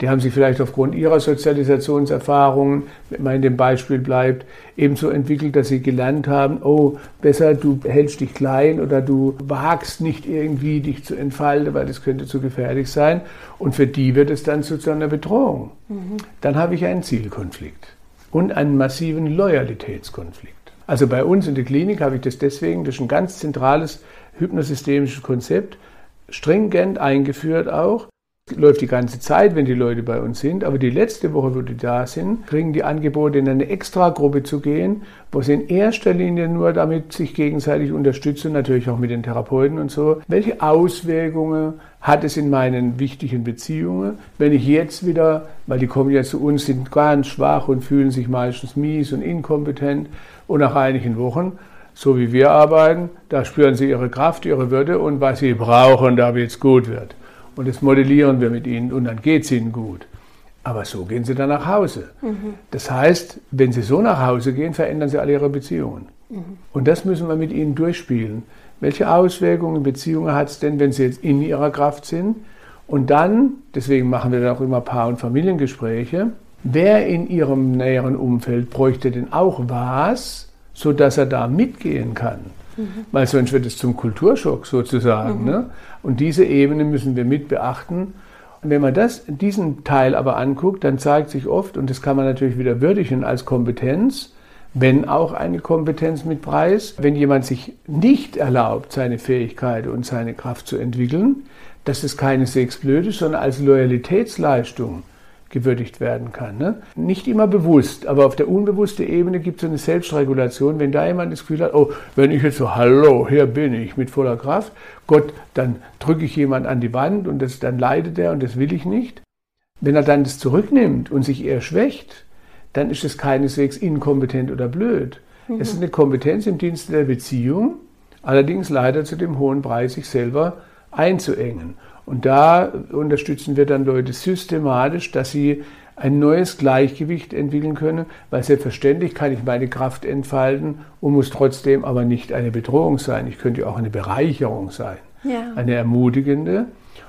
Die haben sich vielleicht aufgrund ihrer Sozialisationserfahrungen, wenn man in dem Beispiel bleibt, ebenso entwickelt, dass sie gelernt haben, oh, besser du hältst dich klein oder du wagst nicht irgendwie dich zu entfalten, weil das könnte zu gefährlich sein. Und für die wird es dann zu einer Bedrohung. Mhm. Dann habe ich einen Zielkonflikt und einen massiven Loyalitätskonflikt. Also bei uns in der Klinik habe ich das deswegen, das ist ein ganz zentrales hypnosystemisches Konzept, stringent eingeführt auch, läuft die ganze Zeit, wenn die Leute bei uns sind. Aber die letzte Woche, wo die da sind, kriegen die Angebote, in eine Extragruppe zu gehen, wo sie in erster Linie nur damit sich gegenseitig unterstützen, natürlich auch mit den Therapeuten und so. Welche Auswirkungen hat es in meinen wichtigen Beziehungen, wenn ich jetzt wieder, weil die kommen ja zu uns, sind ganz schwach und fühlen sich meistens mies und inkompetent und nach einigen Wochen so wie wir arbeiten, da spüren sie ihre Kraft, ihre Würde und was sie brauchen, damit es gut wird. Und das modellieren wir mit ihnen und dann geht es ihnen gut. Aber so gehen sie dann nach Hause. Mhm. Das heißt, wenn sie so nach Hause gehen, verändern sie alle ihre Beziehungen. Mhm. Und das müssen wir mit ihnen durchspielen. Welche Auswirkungen Beziehungen hat es denn, wenn sie jetzt in ihrer Kraft sind? Und dann, deswegen machen wir dann auch immer Paar- und Familiengespräche, wer in ihrem näheren Umfeld bräuchte denn auch was, sodass er da mitgehen kann? Mhm. Weil sonst wird es zum Kulturschock sozusagen. Mhm. Ne? Und diese Ebene müssen wir mit beachten. Wenn man das, diesen Teil aber anguckt, dann zeigt sich oft, und das kann man natürlich wieder würdigen als Kompetenz, wenn auch eine Kompetenz mit Preis, wenn jemand sich nicht erlaubt, seine Fähigkeit und seine Kraft zu entwickeln, dass es keineswegs blöd ist, sondern als Loyalitätsleistung gewürdigt werden kann. Ne? Nicht immer bewusst, aber auf der unbewussten Ebene gibt es eine Selbstregulation. Wenn da jemand das Gefühl hat, oh, wenn ich jetzt so, hallo, hier bin ich mit voller Kraft, Gott, dann drücke ich jemand an die Wand und das, dann leidet er und das will ich nicht. Wenn er dann das zurücknimmt und sich eher schwächt, dann ist es keineswegs inkompetent oder blöd. Mhm. Es ist eine Kompetenz im Dienste der Beziehung, allerdings leider zu dem hohen Preis, sich selber einzuengen. Und da unterstützen wir dann Leute systematisch, dass sie ein neues Gleichgewicht entwickeln können, weil selbstverständlich kann ich meine Kraft entfalten und muss trotzdem aber nicht eine Bedrohung sein. Ich könnte auch eine Bereicherung sein, ja. eine ermutigende.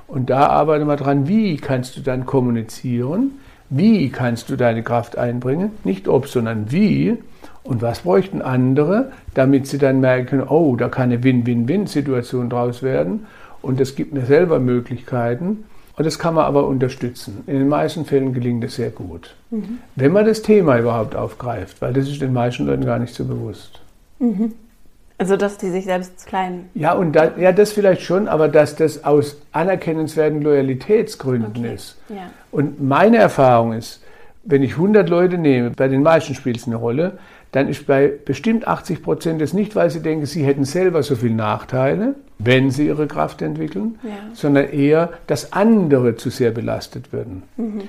Und da arbeiten wir dran, wie kannst du dann kommunizieren, wie kannst du deine Kraft einbringen, nicht ob, sondern wie. Und was bräuchten andere, damit sie dann merken, oh, da kann eine Win-Win-Win-Situation draus werden. Und das gibt mir selber Möglichkeiten. Und das kann man aber unterstützen. In den meisten Fällen gelingt es sehr gut. Mhm. Wenn man das Thema überhaupt aufgreift, weil das ist den meisten Leuten gar nicht so bewusst. Mhm. Also, dass die sich selbst klein. Ja, und da, ja, das vielleicht schon, aber dass das aus anerkennenswerten Loyalitätsgründen okay. ist. Ja. Und meine Erfahrung ist, wenn ich 100 Leute nehme, bei den meisten spielt es eine Rolle, dann ist bei bestimmt 80 Prozent es nicht, weil sie denken, sie hätten selber so viele Nachteile, wenn sie ihre Kraft entwickeln, ja. sondern eher, dass andere zu sehr belastet würden. Mhm.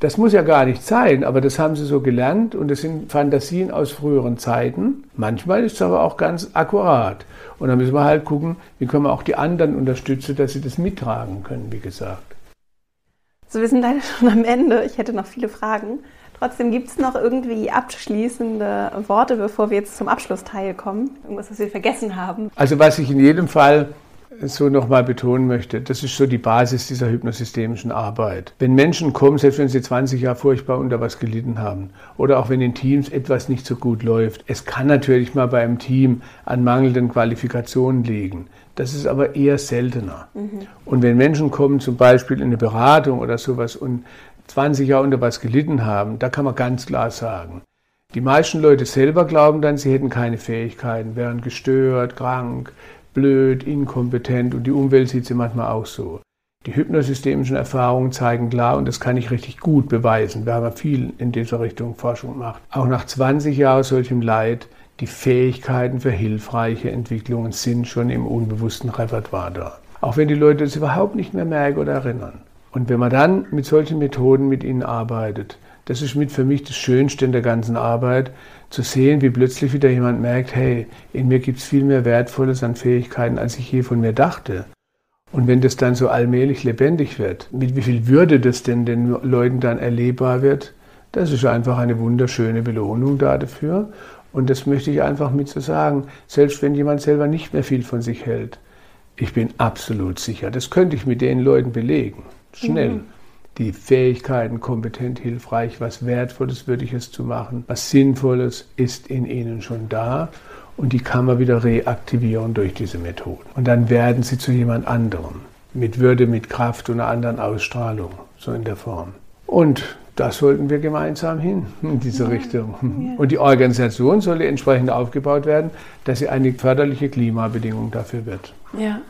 Das muss ja gar nicht sein, aber das haben sie so gelernt und das sind Fantasien aus früheren Zeiten. Manchmal ist es aber auch ganz akkurat. Und dann müssen wir halt gucken, wie können wir auch die anderen unterstützen, dass sie das mittragen können, wie gesagt. So, wir sind leider schon am Ende. Ich hätte noch viele Fragen. Trotzdem gibt es noch irgendwie abschließende Worte, bevor wir jetzt zum Abschlussteil kommen. Irgendwas, was wir vergessen haben. Also was ich in jedem Fall so nochmal betonen möchte, das ist so die Basis dieser hypnosystemischen Arbeit. Wenn Menschen kommen, selbst wenn sie 20 Jahre furchtbar unter was gelitten haben oder auch wenn in Teams etwas nicht so gut läuft, es kann natürlich mal bei einem Team an mangelnden Qualifikationen liegen. Das ist aber eher seltener. Mhm. Und wenn Menschen kommen, zum Beispiel in eine Beratung oder sowas und 20 Jahre unter was gelitten haben, da kann man ganz klar sagen, die meisten Leute selber glauben dann, sie hätten keine Fähigkeiten, wären gestört, krank, blöd, inkompetent und die Umwelt sieht sie manchmal auch so. Die hypnosystemischen Erfahrungen zeigen klar, und das kann ich richtig gut beweisen, wir haben ja viel in dieser Richtung Forschung gemacht, auch nach 20 Jahren solchem Leid, die Fähigkeiten für hilfreiche Entwicklungen sind schon im unbewussten Repertoire da. Auch wenn die Leute das überhaupt nicht mehr merken oder erinnern. Und wenn man dann mit solchen Methoden mit ihnen arbeitet, das ist mit für mich das Schönste in der ganzen Arbeit, zu sehen, wie plötzlich wieder jemand merkt, hey, in mir gibt es viel mehr Wertvolles an Fähigkeiten, als ich je von mir dachte. Und wenn das dann so allmählich lebendig wird, mit wie viel Würde das denn den Leuten dann erlebbar wird, das ist einfach eine wunderschöne Belohnung da dafür. Und das möchte ich einfach mit so sagen, selbst wenn jemand selber nicht mehr viel von sich hält, ich bin absolut sicher, das könnte ich mit den Leuten belegen schnell. Mhm. Die Fähigkeiten, kompetent, hilfreich, was Wertvolles, Würdiges zu machen, was Sinnvolles ist in ihnen schon da und die kann man wieder reaktivieren durch diese Methoden. Und dann werden sie zu jemand anderem. Mit Würde, mit Kraft und einer anderen Ausstrahlung, so in der Form. Und das sollten wir gemeinsam hin in diese ja. Richtung. Ja. Und die Organisation solle entsprechend aufgebaut werden, dass sie eine förderliche Klimabedingung dafür wird. Ja.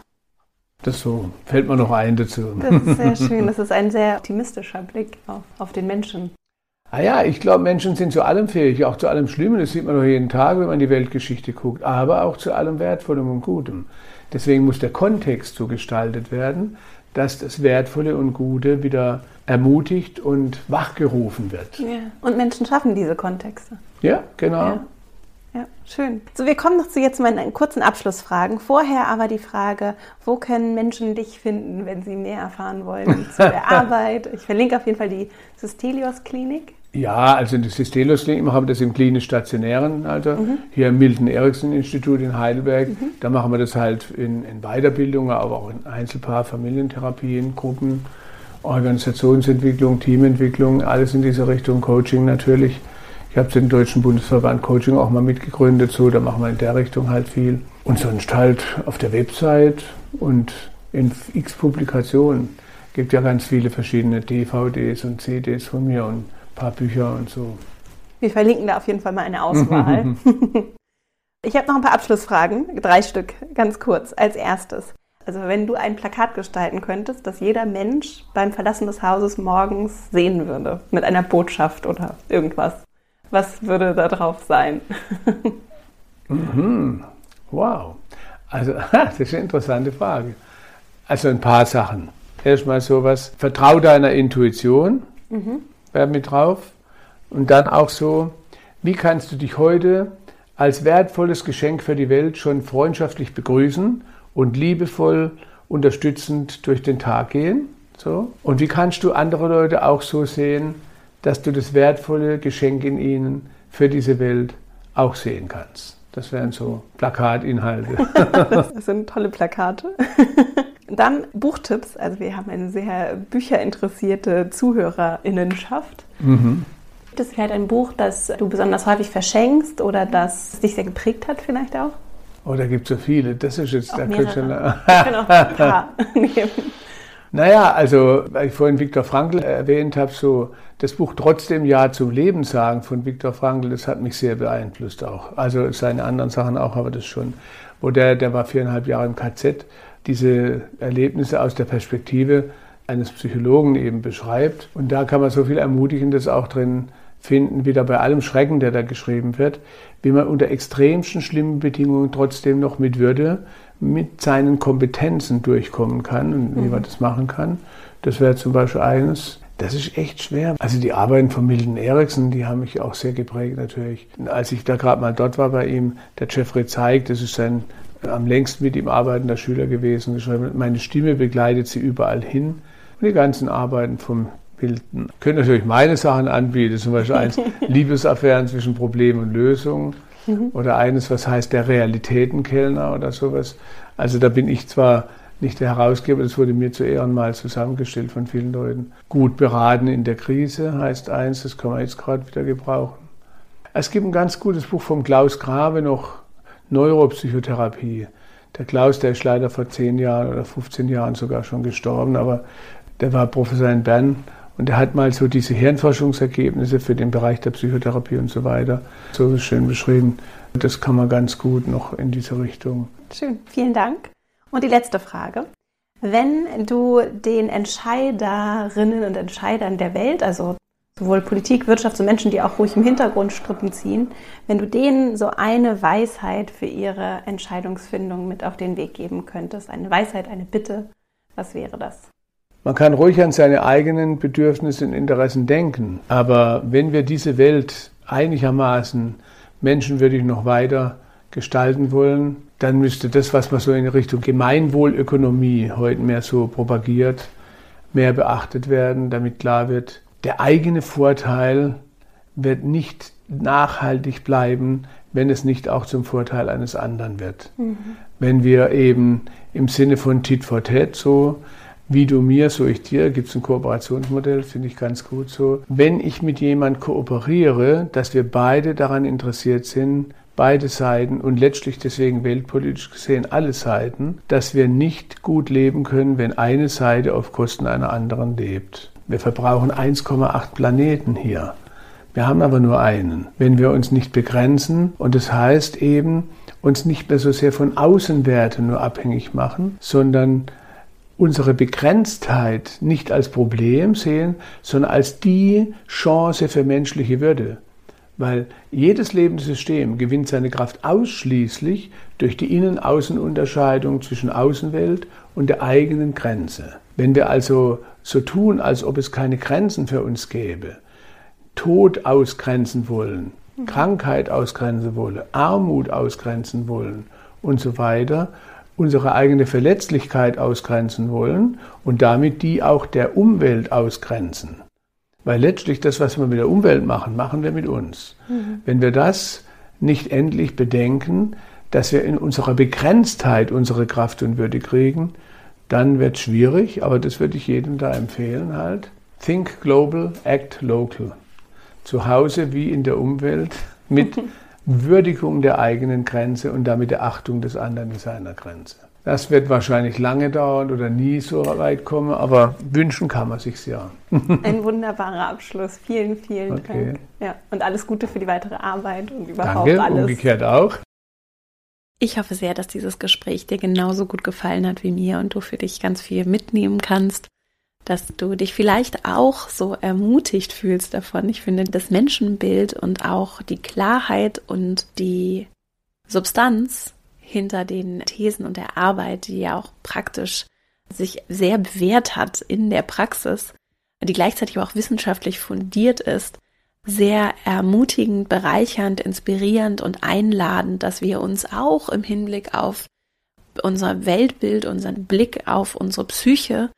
Das so fällt mir noch ein dazu. Das ist sehr schön. Das ist ein sehr optimistischer Blick auf, auf den Menschen. Ah ja, ich glaube, Menschen sind zu allem fähig, auch zu allem Schlimmen. Das sieht man doch jeden Tag, wenn man die Weltgeschichte guckt, aber auch zu allem Wertvollem und Gutem. Deswegen muss der Kontext so gestaltet werden, dass das Wertvolle und Gute wieder ermutigt und wachgerufen wird. Ja. Und Menschen schaffen diese Kontexte. Ja, genau. Ja. Ja, schön. So, wir kommen noch zu jetzt meinen kurzen Abschlussfragen. Vorher aber die Frage, wo können Menschen dich finden, wenn sie mehr erfahren wollen zu der Arbeit? Ich verlinke auf jeden Fall die Systelios Klinik. Ja, also in der Systelios Klinik machen wir das im klinisch-stationären Alter. Mhm. Hier im Milton-Erickson-Institut in Heidelberg. Mhm. Da machen wir das halt in, in Weiterbildung, aber auch in Einzelpaar, Familientherapien, Gruppen, Organisationsentwicklung, Teamentwicklung, alles in dieser Richtung, Coaching natürlich. Ich habe den Deutschen Bundesverband Coaching auch mal mitgegründet, so, da machen wir in der Richtung halt viel. Und sonst halt auf der Website und in x Publikationen. gibt ja ganz viele verschiedene DVDs und CDs von mir und ein paar Bücher und so. Wir verlinken da auf jeden Fall mal eine Auswahl. ich habe noch ein paar Abschlussfragen, drei Stück, ganz kurz. Als erstes, also wenn du ein Plakat gestalten könntest, das jeder Mensch beim Verlassen des Hauses morgens sehen würde, mit einer Botschaft oder irgendwas, was würde da drauf sein? mhm. Wow. Also, das ist eine interessante Frage. Also ein paar Sachen. Erstmal sowas, vertrau deiner Intuition, mhm. wäre mit drauf. Und dann auch so, wie kannst du dich heute als wertvolles Geschenk für die Welt schon freundschaftlich begrüßen und liebevoll unterstützend durch den Tag gehen. So. Und wie kannst du andere Leute auch so sehen, dass du das wertvolle Geschenk in ihnen für diese Welt auch sehen kannst? Das wären so Plakatinhalte. das sind tolle Plakate. Dann Buchtipps. Also wir haben eine sehr bücherinteressierte Zuhörerinnenschaft. Mhm. Gibt es vielleicht ein Buch, das du besonders häufig verschenkst oder das dich sehr geprägt hat vielleicht auch? Oh, da gibt es so viele. Das ist jetzt der Künstler. Ich kann auch ein paar nehmen. Naja, also, weil ich vorhin Viktor Frankl erwähnt habe, so das Buch Trotzdem Ja zum Leben sagen von Viktor Frankl, das hat mich sehr beeinflusst auch. Also seine anderen Sachen auch, aber das schon. Wo der, der war viereinhalb Jahre im KZ, diese Erlebnisse aus der Perspektive eines Psychologen eben beschreibt. Und da kann man so viel Ermutigendes auch drin finden, wieder bei allem Schrecken, der da geschrieben wird, wie man unter extremsten schlimmen Bedingungen trotzdem noch mit Würde, mit seinen Kompetenzen durchkommen kann und mhm. wie man das machen kann. Das wäre zum Beispiel eines. Das ist echt schwer. Also die Arbeiten von Milton Erickson, die haben mich auch sehr geprägt natürlich. Als ich da gerade mal dort war bei ihm, der Jeffrey zeigt, das ist sein am längsten mit ihm arbeitender Schüler gewesen, geschrieben, meine Stimme begleitet sie überall hin. Und die ganzen Arbeiten vom. Ich könnte natürlich meine Sachen anbieten, zum Beispiel eins Liebesaffären zwischen Problem und Lösung mhm. oder eines, was heißt der Realitätenkellner oder sowas. Also da bin ich zwar nicht der Herausgeber, das wurde mir zu Ehren mal zusammengestellt von vielen Leuten. Gut beraten in der Krise heißt eins, das kann man jetzt gerade wieder gebrauchen. Es gibt ein ganz gutes Buch vom Klaus Grabe noch, Neuropsychotherapie. Der Klaus, der ist leider vor 10 Jahren oder 15 Jahren sogar schon gestorben, aber der war Professor in Bern und er hat mal so diese Hirnforschungsergebnisse für den Bereich der Psychotherapie und so weiter so schön beschrieben. Das kann man ganz gut noch in diese Richtung. Schön, vielen Dank. Und die letzte Frage. Wenn du den Entscheiderinnen und Entscheidern der Welt, also sowohl Politik, Wirtschaft, so Menschen, die auch ruhig im Hintergrund Strippen ziehen, wenn du denen so eine Weisheit für ihre Entscheidungsfindung mit auf den Weg geben könntest, eine Weisheit, eine Bitte, was wäre das? Man kann ruhig an seine eigenen Bedürfnisse und Interessen denken, aber wenn wir diese Welt einigermaßen menschenwürdig noch weiter gestalten wollen, dann müsste das, was man so in Richtung Gemeinwohlökonomie heute mehr so propagiert, mehr beachtet werden, damit klar wird, der eigene Vorteil wird nicht nachhaltig bleiben, wenn es nicht auch zum Vorteil eines anderen wird. Mhm. Wenn wir eben im Sinne von Tit for Tat so wie du mir, so ich dir, gibt es ein Kooperationsmodell, finde ich ganz gut so. Wenn ich mit jemand kooperiere, dass wir beide daran interessiert sind, beide Seiten und letztlich deswegen weltpolitisch gesehen alle Seiten, dass wir nicht gut leben können, wenn eine Seite auf Kosten einer anderen lebt. Wir verbrauchen 1,8 Planeten hier. Wir haben aber nur einen. Wenn wir uns nicht begrenzen, und das heißt eben, uns nicht mehr so sehr von Außenwerten nur abhängig machen, sondern unsere Begrenztheit nicht als Problem sehen, sondern als die Chance für menschliche Würde. Weil jedes lebende System gewinnt seine Kraft ausschließlich durch die Innen-Außen-Unterscheidung zwischen Außenwelt und der eigenen Grenze. Wenn wir also so tun, als ob es keine Grenzen für uns gäbe, Tod ausgrenzen wollen, Krankheit ausgrenzen wollen, Armut ausgrenzen wollen und so weiter, unsere eigene Verletzlichkeit ausgrenzen wollen und damit die auch der Umwelt ausgrenzen. Weil letztlich das, was wir mit der Umwelt machen, machen wir mit uns. Mhm. Wenn wir das nicht endlich bedenken, dass wir in unserer Begrenztheit unsere Kraft und Würde kriegen, dann wird es schwierig, aber das würde ich jedem da empfehlen halt. Think global, act local. Zu Hause wie in der Umwelt mit Würdigung der eigenen Grenze und damit der Achtung des anderen in seiner Grenze. Das wird wahrscheinlich lange dauern oder nie so weit kommen, aber wünschen kann man sich's ja. Ein wunderbarer Abschluss. Vielen, vielen okay. Dank. Ja, und alles Gute für die weitere Arbeit und überhaupt Danke, alles. umgekehrt auch. Ich hoffe sehr, dass dieses Gespräch dir genauso gut gefallen hat wie mir und du für dich ganz viel mitnehmen kannst, dass du dich vielleicht auch so ermutigt fühlst davon. Ich finde, das Menschenbild und auch die Klarheit und die Substanz hinter den Thesen und der Arbeit, die ja auch praktisch sich sehr bewährt hat in der Praxis, die gleichzeitig auch wissenschaftlich fundiert ist, sehr ermutigend, bereichernd, inspirierend und einladend, dass wir uns auch im Hinblick auf unser Weltbild, unseren Blick auf unsere Psyche,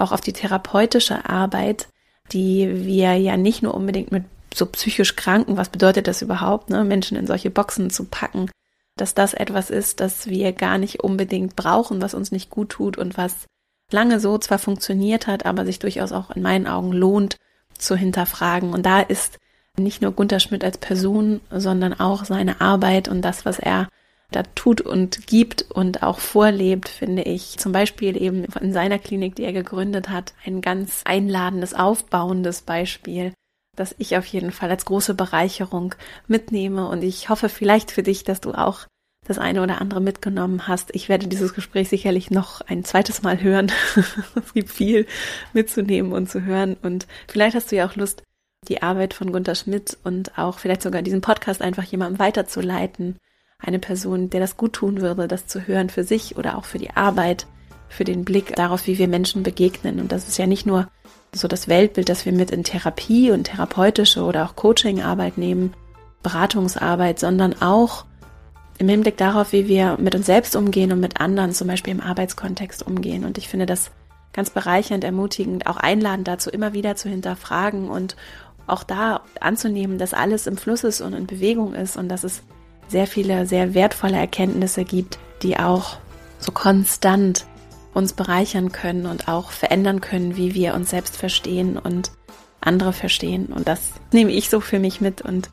auch auf die therapeutische Arbeit, die wir ja nicht nur unbedingt mit so psychisch Kranken, was bedeutet das überhaupt, ne, Menschen in solche Boxen zu packen, dass das etwas ist, das wir gar nicht unbedingt brauchen, was uns nicht gut tut und was lange so zwar funktioniert hat, aber sich durchaus auch in meinen Augen lohnt zu hinterfragen. Und da ist nicht nur Gunter Schmidt als Person, sondern auch seine Arbeit und das, was er da tut und gibt und auch vorlebt, finde ich. Zum Beispiel eben in seiner Klinik, die er gegründet hat, ein ganz einladendes, aufbauendes Beispiel, das ich auf jeden Fall als große Bereicherung mitnehme. Und ich hoffe vielleicht für dich, dass du auch das eine oder andere mitgenommen hast. Ich werde dieses Gespräch sicherlich noch ein zweites Mal hören. es gibt viel mitzunehmen und zu hören. Und vielleicht hast du ja auch Lust, die Arbeit von Gunter Schmidt und auch vielleicht sogar diesen Podcast einfach jemandem weiterzuleiten. Eine Person, der das gut tun würde, das zu hören für sich oder auch für die Arbeit, für den Blick darauf, wie wir Menschen begegnen. Und das ist ja nicht nur so das Weltbild, das wir mit in Therapie und therapeutische oder auch Coachingarbeit nehmen, Beratungsarbeit, sondern auch im Hinblick darauf, wie wir mit uns selbst umgehen und mit anderen, zum Beispiel im Arbeitskontext umgehen. Und ich finde das ganz bereichernd, ermutigend, auch einladend dazu, immer wieder zu hinterfragen und auch da anzunehmen, dass alles im Fluss ist und in Bewegung ist und dass es sehr viele, sehr wertvolle Erkenntnisse gibt, die auch so konstant uns bereichern können und auch verändern können, wie wir uns selbst verstehen und andere verstehen. Und das nehme ich so für mich mit. Und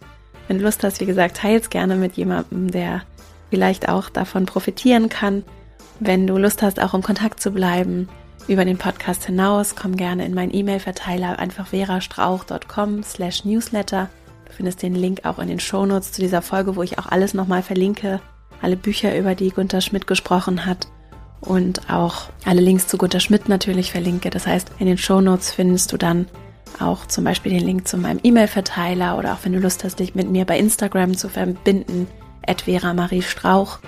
wenn du Lust hast, wie gesagt, teils gerne mit jemandem, der vielleicht auch davon profitieren kann. Wenn du Lust hast, auch im Kontakt zu bleiben über den Podcast hinaus, komm gerne in meinen E-Mail-Verteiler, einfach verastrauch.com slash newsletter. Du findest den Link auch in den Shownotes zu dieser Folge, wo ich auch alles nochmal verlinke. Alle Bücher, über die Gunther Schmidt gesprochen hat und auch alle Links zu Gunter Schmidt natürlich verlinke. Das heißt, in den Show Notes findest du dann auch zum Beispiel den Link zu meinem E-Mail-Verteiler oder auch wenn du Lust hast, dich mit mir bei Instagram zu verbinden, Vera Marie Strauch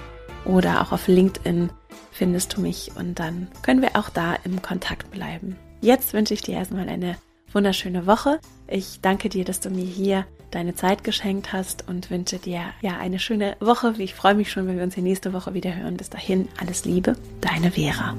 oder auch auf LinkedIn findest du mich und dann können wir auch da im Kontakt bleiben. Jetzt wünsche ich dir erstmal eine wunderschöne Woche. Ich danke dir, dass du mir hier deine Zeit geschenkt hast und wünsche dir ja eine schöne Woche. Ich freue mich schon, wenn wir uns hier nächste Woche wieder hören. Bis dahin, alles Liebe, deine Vera.